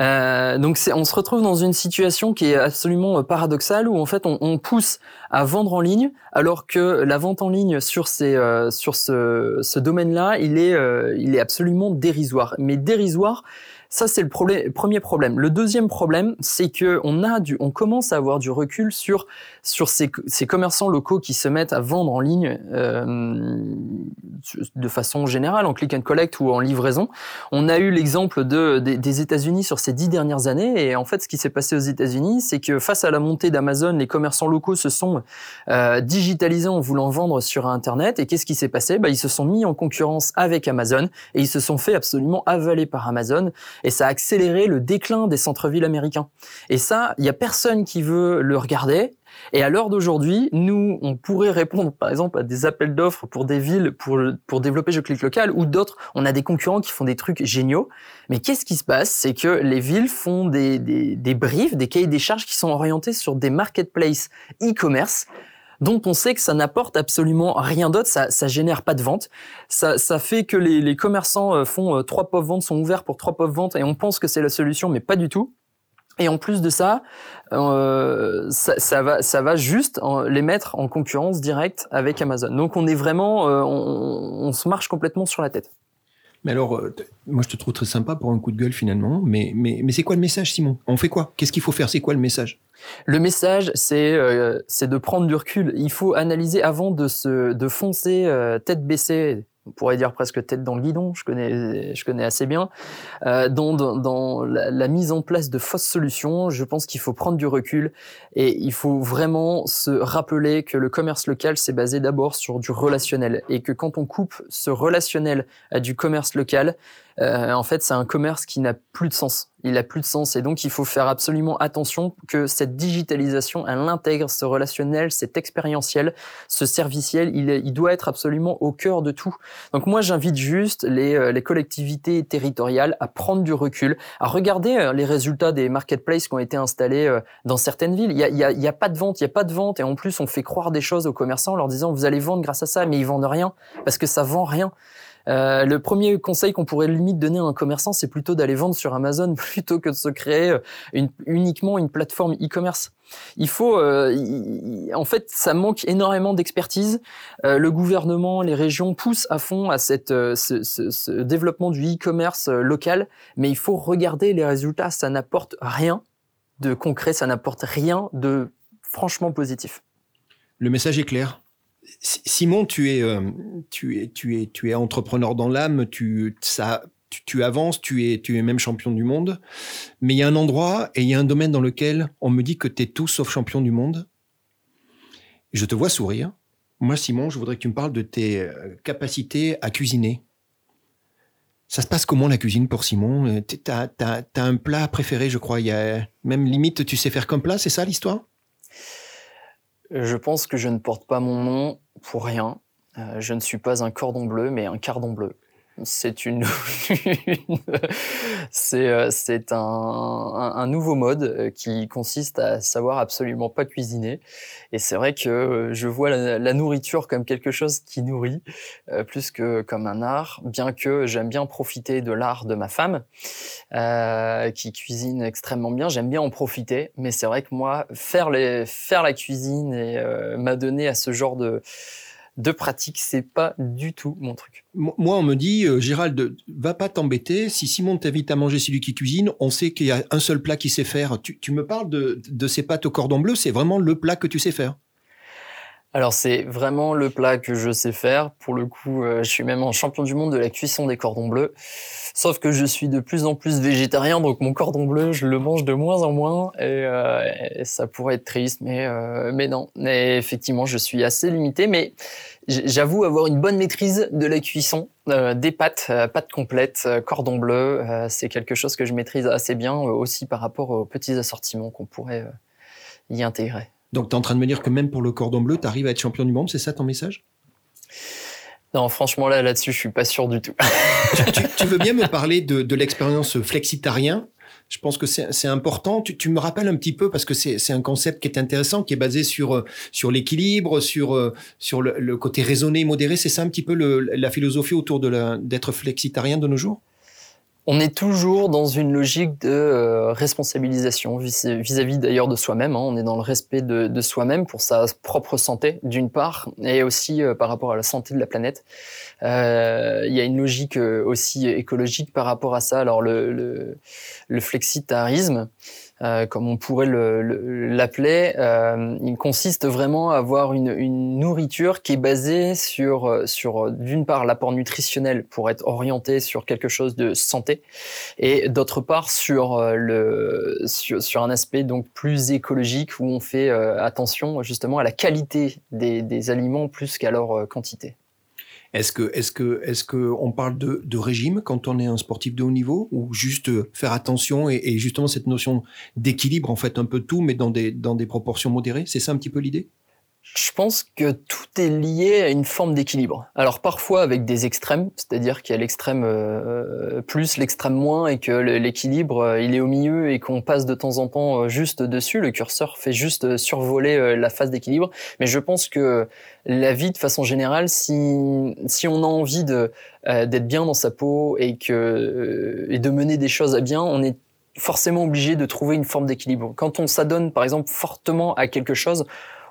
Euh, donc on se retrouve dans une situation qui est absolument euh, paradoxale où en fait on, pousse à vendre en ligne alors que la vente en ligne sur euh, ce, domaine-là il il est absolument dérisoire mais dérisoire ça, c'est le premier problème. Le deuxième problème, c'est que on a du, on commence à avoir du recul sur sur ces, ces commerçants locaux qui se mettent à vendre en ligne euh, de façon générale, en click and collect ou en livraison. On a eu l'exemple de, des États-Unis sur ces dix dernières années, et en fait, ce qui s'est passé aux États-Unis, c'est que face à la montée d'Amazon, les commerçants locaux se sont euh, digitalisés en voulant vendre sur Internet. Et qu'est-ce qui s'est passé? Bah, ils se sont mis en concurrence avec Amazon et ils se sont fait absolument avaler par Amazon et ça a accéléré le déclin des centres-villes américains. Et ça, il y a personne qui veut le regarder. Et à l'heure d'aujourd'hui, nous, on pourrait répondre, par exemple, à des appels d'offres pour des villes pour, développer Je clique local ou d'autres. On a des concurrents qui font des trucs géniaux. Mais qu'est-ce qui se passe? C'est que les villes font des, des, des briefs, des cahiers des charges qui sont orientés sur des marketplaces e-commerce dont on sait que ça n'apporte absolument rien d'autre, ça, ça génère pas de vente, ça, ça fait que les, les commerçants euh, font euh, trois pauvres ventes, sont ouverts pour trois pauvres ventes et on pense que c'est la solution, mais pas du tout. Et en plus de ça, euh, ça, ça, va, ça va juste les mettre en concurrence directe avec Amazon. Donc on est vraiment, euh, on, on, se marche complètement sur la tête. Mais alors, euh, moi je te trouve très sympa pour un coup de gueule finalement, mais, c'est quoi le message Simon? On fait quoi? Qu'est-ce qu'il faut faire? C'est quoi le message? Le message, c'est euh, c'est de prendre du recul. Il faut analyser avant de, se, de foncer euh, tête baissée on pourrait dire presque tête dans le guidon, je connais, je connais assez bien. Euh, dans, dans, la, la, mise en place de fausses solutions, je pense qu'il faut prendre du recul et il faut vraiment se rappeler que le commerce local, c'est basé d'abord sur du relationnel et que quand on coupe ce relationnel à du commerce local, euh, en fait, c'est un commerce qui n'a plus de sens. Il a plus de sens et donc il faut faire absolument attention que cette digitalisation, elle intègre ce relationnel, cet expérientiel, ce serviciel. Il, il doit être absolument au cœur de tout. Donc moi, j'invite juste les, euh, les collectivités territoriales à prendre du recul, à regarder euh, les résultats des marketplaces qui ont été installés dans certaines villes. Il y a, y a, a pas de vente, il y a pas de vente et en plus on fait croire des choses aux commerçants en leur disant vous allez vendre grâce à ça, mais ils vendent rien parce que ça vend rien. Euh, le premier conseil qu'on pourrait limite donner à un commerçant, c'est plutôt d'aller vendre sur Amazon plutôt que de se créer euh, uniquement une plateforme e-commerce. Il faut, euh, en fait, ça manque énormément d'expertise. Euh, le gouvernement, les régions poussent à fond à cette, ce, ce, ce, développement du e-commerce local, mais il faut regarder les résultats. Ça n'apporte rien de concret, ça n'apporte rien de franchement positif. Le message est clair. Simon, tu es, tu es, tu es, tu es entrepreneur dans l'âme. Tu, ça, tu, avances, tu es, tu es même champion du monde. Mais il y a un endroit et il y a un domaine dans lequel on me dit que tu es tout sauf champion du monde. Je te vois sourire. Moi, Simon, je voudrais que tu me parles de tes euh, capacités à cuisiner. Ça se passe comment la cuisine pour Simon? Euh, Tu as, un plat préféré, je crois. Il y a même limite, tu sais faire comme plat, c'est ça l'histoire? Je pense que je ne porte pas mon nom pour rien. Euh, je ne suis pas un cordon bleu, mais un cardon bleu c'est une, c'est euh, un, un, nouveau mode euh, qui consiste à savoir absolument pas cuisiner. Et c'est vrai que euh, je vois la, nourriture comme quelque chose qui nourrit plus que comme un art bien que j'aime bien profiter de l'art de ma femme qui cuisine extrêmement bien. J'aime bien en profiter mais c'est vrai que moi faire les faire la cuisine et m'a donné à ce genre de de pratique, c'est pas du tout mon truc. Moi, on me dit, euh, Gérald, va pas t'embêter. Si Simon t'invite à manger celui qui cuisine, on sait qu'il y a un seul plat qui sait faire. Tu, me parles de, de ces pâtes au cordon bleu, c'est vraiment le plat que tu sais faire. Alors c'est vraiment le plat que je sais faire. Pour le coup, euh, je suis même un champion du monde de la cuisson des cordons bleus. Sauf que je suis de plus en plus végétarien, donc mon cordon bleu, je le mange de moins en moins, et, euh, ça pourrait être triste, mais euh, mais non. Effectivement, je suis assez limité, mais j'avoue avoir une bonne maîtrise de la cuisson des pâtes, pâtes complètes, cordon bleu. c'est quelque chose que je maîtrise assez bien, aussi par rapport aux petits assortiments qu'on pourrait y intégrer. Donc, tu es en train de me dire que même pour le cordon bleu, tu arrives à être champion du monde, c'est ça ton message? Non, franchement, là, là-dessus, je suis pas sûr du tout. tu, veux bien me parler de, l'expérience flexitarien? Je pense que c'est important. Tu, me rappelles un petit peu parce que c'est un concept qui est intéressant, qui est basé sur sur l'équilibre, sur sur le, côté raisonné, modéré. C'est ça un petit peu la philosophie autour de d'être flexitarien de nos jours? On est toujours dans une logique de euh, responsabilisation vis-à-vis d'ailleurs de soi-même. Hein. On est dans le respect de, soi-même pour sa propre santé, d'une part, et aussi euh, par rapport à la santé de la planète. Euh, il y a une logique aussi écologique par rapport à ça. Alors le, le, le flexitarisme, euh, comme on pourrait l'appeler, euh, il consiste vraiment à avoir une, une, nourriture qui est basée sur, sur d'une part l'apport nutritionnel pour être orienté sur quelque chose de santé, et d'autre part sur euh, le sur, sur, un aspect donc plus écologique où on fait attention justement à la qualité des, des aliments plus qu'à leur quantité. Est-ce que, est-ce que, est-ce que on parle de, régime quand on est un sportif de haut niveau ou juste faire attention et, et justement cette notion d'équilibre en fait un peu tout mais dans des dans des proportions modérées? C'est ça un petit peu l'idée? Je pense que tout est lié à une forme d'équilibre. Alors parfois avec des extrêmes, c'est-à-dire qu'il y a l'extrême euh, plus, l'extrême moins, et que l'équilibre euh, il est au milieu et qu'on passe de temps en temps euh, juste dessus. Le curseur fait juste survoler la phase d'équilibre. Mais je pense que la vie, de façon générale, si si on a envie d'être bien dans sa peau et que et de mener des choses à bien, on est forcément obligé de trouver une forme d'équilibre. Quand on s'adonne, par exemple, fortement à quelque chose,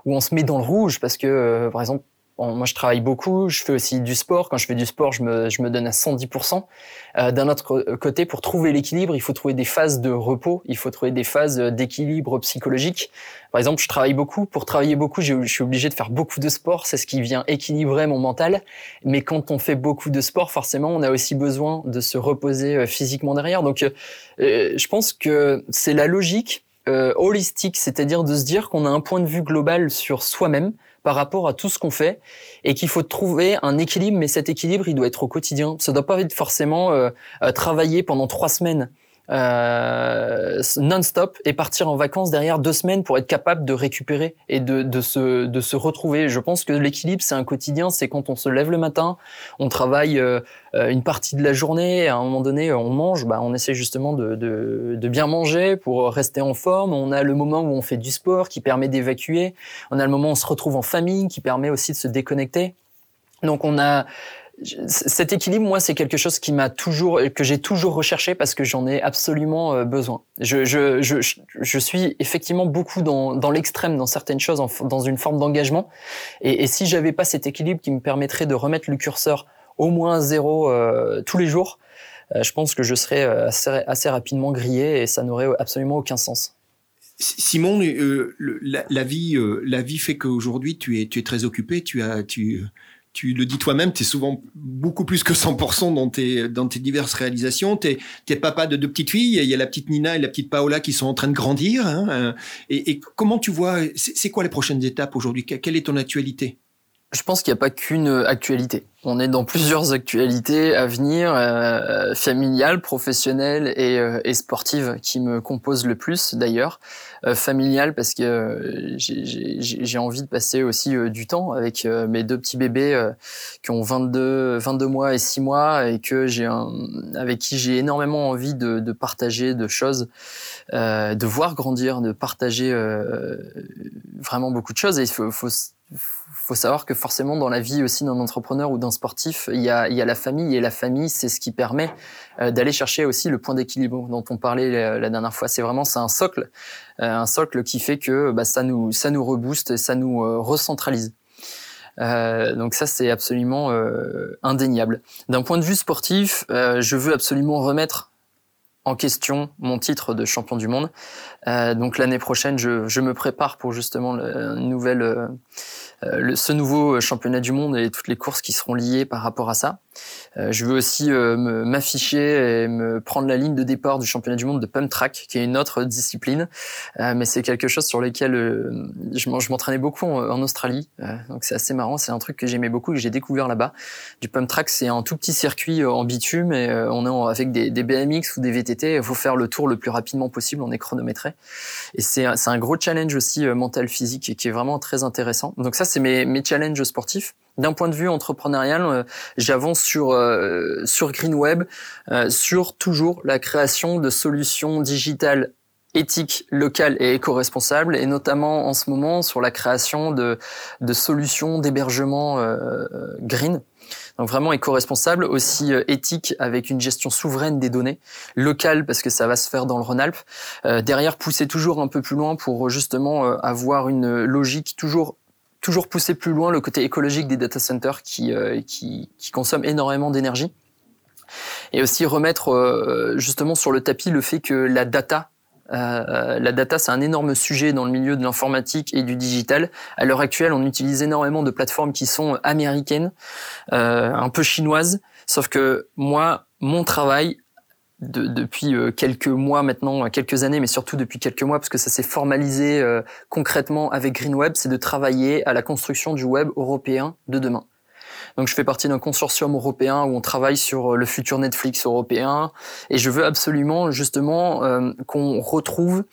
où on se met dans le rouge parce que, euh, par exemple, moi, je travaille beaucoup, je fais aussi du sport. Quand je fais du sport, je me, je me donne à 110%. Euh, D'un autre côté, pour trouver l'équilibre, il faut trouver des phases de repos, il faut trouver des phases d'équilibre psychologique. Par exemple, je travaille beaucoup. Pour travailler beaucoup, je suis obligé de faire beaucoup de sport. C'est ce qui vient équilibrer mon mental. Mais quand on fait beaucoup de sport, forcément, on a aussi besoin de se reposer euh, physiquement derrière. Donc, je pense que c'est la logique euh, holistique, c'est-à-dire de se dire qu'on a un point de vue global sur soi-même par rapport à tout ce qu'on fait et qu'il faut trouver un équilibre, mais cet équilibre, il doit être au quotidien. Ça doit pas être forcément euh, travailler pendant trois semaines euh, non-stop et partir en vacances derrière deux semaines pour être capable de récupérer et de, de, se, de se retrouver. Je pense que l'équilibre, c'est un quotidien, c'est quand on se lève le matin, on travaille euh, euh, une partie de la journée, à un moment donné, on mange, bah, on essaie justement de, de, de bien manger pour rester en forme. On a le moment où on fait du sport qui permet d'évacuer. On a le moment où on se retrouve en famille qui permet aussi de se déconnecter. Donc on a cet équilibre, moi, c'est quelque chose qui m'a toujours, que j'ai toujours recherché parce que j'en ai absolument euh, besoin. Je, suis effectivement beaucoup dans, l'extrême, dans certaines choses, dans une forme d'engagement. Et, et si j'avais pas cet équilibre qui me permettrait de remettre le curseur au moins zéro euh, tous les jours, euh, je pense que je serais assez, rapidement grillé et ça n'aurait absolument aucun sens. Simon, la, la, vie, la vie fait qu'aujourd'hui tu es, tu es très occupé. Tu as, tu, tu le dis toi-même, tu es souvent beaucoup plus que 100% dans tes, dans tes diverses réalisations. Tu es, papa de deux petites filles, il y a la petite Nina et la petite Paola qui sont en train de grandir. Hein, et, et, comment tu vois, c'est quoi les prochaines étapes aujourd'hui? Quelle est ton actualité? Je pense qu'il n'y a pas qu'une actualité. On est dans plusieurs actualités à venir, euh, familiales, professionnelles et, euh, et, sportives, qui me composent le plus d'ailleurs. Euh, familiales parce que euh, j'ai envie de passer aussi euh, du temps avec mes deux petits bébés qui ont 22, 22 mois et 6 mois et que j'ai avec qui j'ai énormément envie de, de, partager de choses, de voir grandir, de partager vraiment beaucoup de choses. Et il faut faut savoir que forcément dans la vie aussi d'un entrepreneur ou d'un sportif, il y, a, il y a la famille et la famille, c'est ce qui permet euh, d'aller chercher aussi le point d'équilibre dont on parlait euh, la, dernière fois. C'est vraiment c'est un socle, euh, un socle qui fait que bah, ça nous ça nous rebooste, ça nous recentralise. donc ça c'est absolument indéniable. D'un point de vue sportif, je veux absolument remettre en question mon titre de champion du monde. donc l'année prochaine, je, je, me prépare pour justement une nouvelle euh, ce nouveau championnat du monde et toutes les courses qui seront liées par rapport à ça. Euh, je veux aussi euh, m'afficher et me prendre la ligne de départ du championnat du monde de pump track, qui est une autre discipline, mais c'est quelque chose sur lequel je m'entraînais beaucoup en, Australie, donc c'est assez marrant. C'est un truc que j'aimais beaucoup et que j'ai découvert là-bas. Du pump track, c'est un tout petit circuit en bitume et on est avec des, BMX ou des VTT. Il faut faire le tour le plus rapidement possible. On est chronométré et c'est un gros challenge aussi mental physique qui est vraiment très intéressant. Donc ça c'est mes, mes challenges sportifs. D'un point de vue entrepreneurial, euh, j'avance sur euh, sur GreenWeb, euh, sur toujours la création de solutions digitales éthiques, locales et éco-responsables, et notamment en ce moment sur la création de, de solutions d'hébergement green. Donc vraiment éco-responsable, aussi éthique avec une gestion souveraine des données, locale parce que ça va se faire dans le Rhône-Alpes. derrière, pousser toujours un peu plus loin pour justement avoir une logique toujours toujours pousser plus loin le côté écologique des data centers qui, euh, consomment énormément d'énergie. Et aussi remettre euh, justement sur le tapis le fait que la data, euh, la data c'est un énorme sujet dans le milieu de l'informatique et du digital. À l'heure actuelle, on utilise énormément de plateformes qui sont américaines, un peu chinoises. Sauf que moi, mon travail depuis euh, quelques mois maintenant, quelques années, mais surtout depuis quelques mois, parce que ça s'est formalisé euh, concrètement avec GreenWeb, c'est de travailler à la construction du web européen de demain. Donc je fais partie d'un consortium européen où on travaille sur euh, le futur Netflix européen, et je veux absolument justement qu'on retrouve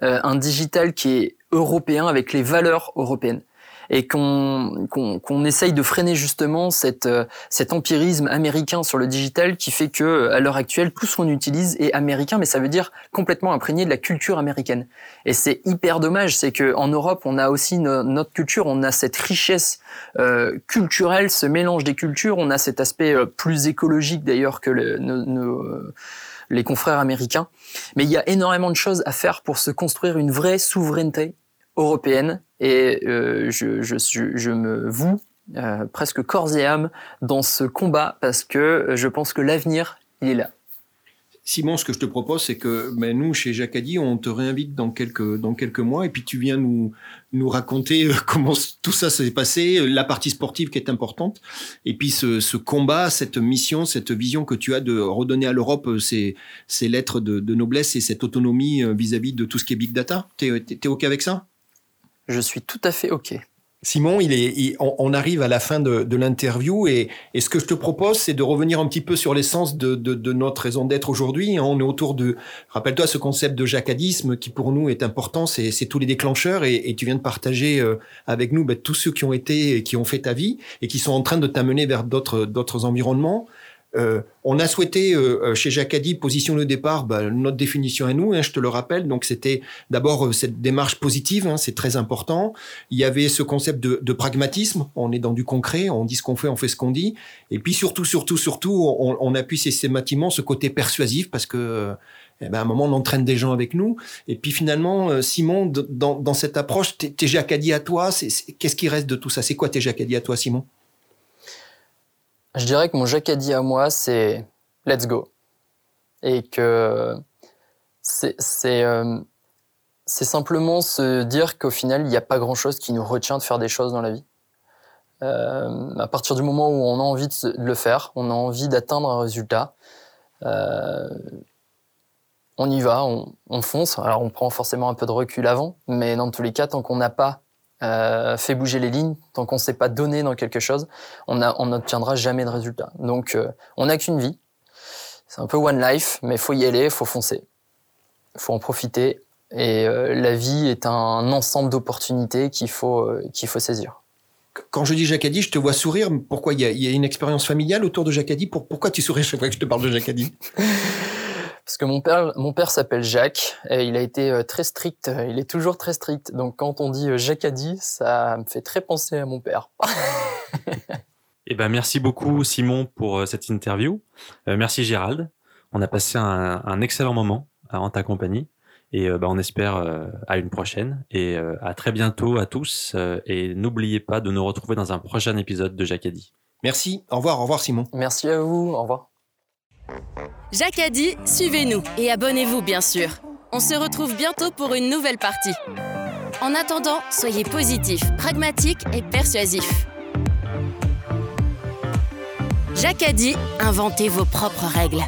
un digital qui est européen avec les valeurs européennes et qu'on qu'on essaye de freiner justement cette, euh, cet empirisme américain sur le digital qui fait que euh, à l'heure actuelle tout ce qu'on utilise est américain, mais ça veut dire complètement imprégné de la culture américaine. Et c'est hyper dommage, c'est que en Europe on a aussi notre culture, on a cette richesse euh, culturelle, ce mélange des cultures, on a cet aspect euh, plus écologique d'ailleurs que le, nos, les confrères américains. Mais il y a énormément de choses à faire pour se construire une vraie souveraineté européenne et euh, je, je, me voue euh, presque corps et âme dans ce combat parce que je pense que l'avenir, est là. Simon, ce que je te propose, c'est que ben, nous, chez Jacadi, on te réinvite dans quelques, dans quelques mois et puis tu viens nous, nous raconter euh, comment tout ça s'est passé, la partie sportive qui est importante, et puis ce, ce, combat, cette mission, cette vision que tu as de redonner à l'Europe ces, ces lettres de, noblesse et cette autonomie vis-à-vis de tout ce qui est big data. T'es es, OK avec ça? Je suis tout à fait OK. Simon, on, arrive à la fin de, l'interview et, ce que je te propose, c'est de revenir un petit peu sur l'essence de, notre raison d'être aujourd'hui. On est autour de, rappelle-toi ce concept de jacadisme qui pour nous est important, c'est tous les déclencheurs et, tu viens de partager euh, avec nous ben, tous ceux qui ont été, qui ont fait ta vie et qui sont en train de t'amener vers d'autres environnements. Euh, on a souhaité euh, chez Jacadi positionner au départ bah, notre définition à nous, hein, je te le rappelle. Donc c'était d'abord euh, cette démarche positive, hein, c'est très important. Il y avait ce concept de, de, pragmatisme, on est dans du concret, on dit ce qu'on fait, on fait ce qu'on dit. Et puis surtout, surtout, surtout, on, on appuie systématiquement ce côté persuasif parce que eh ben, à un moment, on entraîne des gens avec nous. Et puis finalement, Simon, dans, cette approche, tes, tes Jacadi à toi, qu'est-ce qui reste de tout ça? C'est quoi tes Jacadi à toi, Simon? Je dirais que mon jacadi à moi, c'est let's go. Et que c'est euh, simplement se dire qu'au final, il n'y a pas grand-chose qui nous retient de faire des choses dans la vie. Euh, à partir du moment où on a envie de, le faire, on a envie d'atteindre un résultat, euh, on y va, on, on, fonce. Alors on prend forcément un peu de recul avant, mais dans tous les cas, tant qu'on n'a pas euh, fait bouger les lignes, tant qu'on ne s'est pas donné dans quelque chose, on n'obtiendra jamais de résultat. Donc, euh, on n'a qu'une vie. C'est un peu one life, mais faut y aller, faut foncer, faut en profiter. Et euh, la vie est un ensemble d'opportunités qu'il faut qu'il faut saisir. Quand je dis Jacadi, je te vois sourire. Pourquoi? Il y a, y a, une expérience familiale autour de Jacadi Pourquoi tu souris chaque fois que je te parle de Jacadi Parce que mon père, mon père s'appelle Jacques et il a été euh, très strict. Il est toujours très strict. Donc quand on dit euh, Jacques a dit, ça me fait très penser à mon père. eh ben merci beaucoup Simon pour euh, cette interview. merci Gérald. On a passé un, un excellent moment en ta compagnie et ben, on espère à une prochaine et à très bientôt à tous et n'oubliez pas de nous retrouver dans un prochain épisode de Jacques a dit. Merci. Au revoir. Au revoir Simon. Merci à vous. Au revoir. Jacques a dit, suivez-nous et abonnez-vous bien sûr. On se retrouve bientôt pour une nouvelle partie. En attendant, soyez positifs, pragmatiques et persuasifs. Jacques a dit, inventez vos propres règles.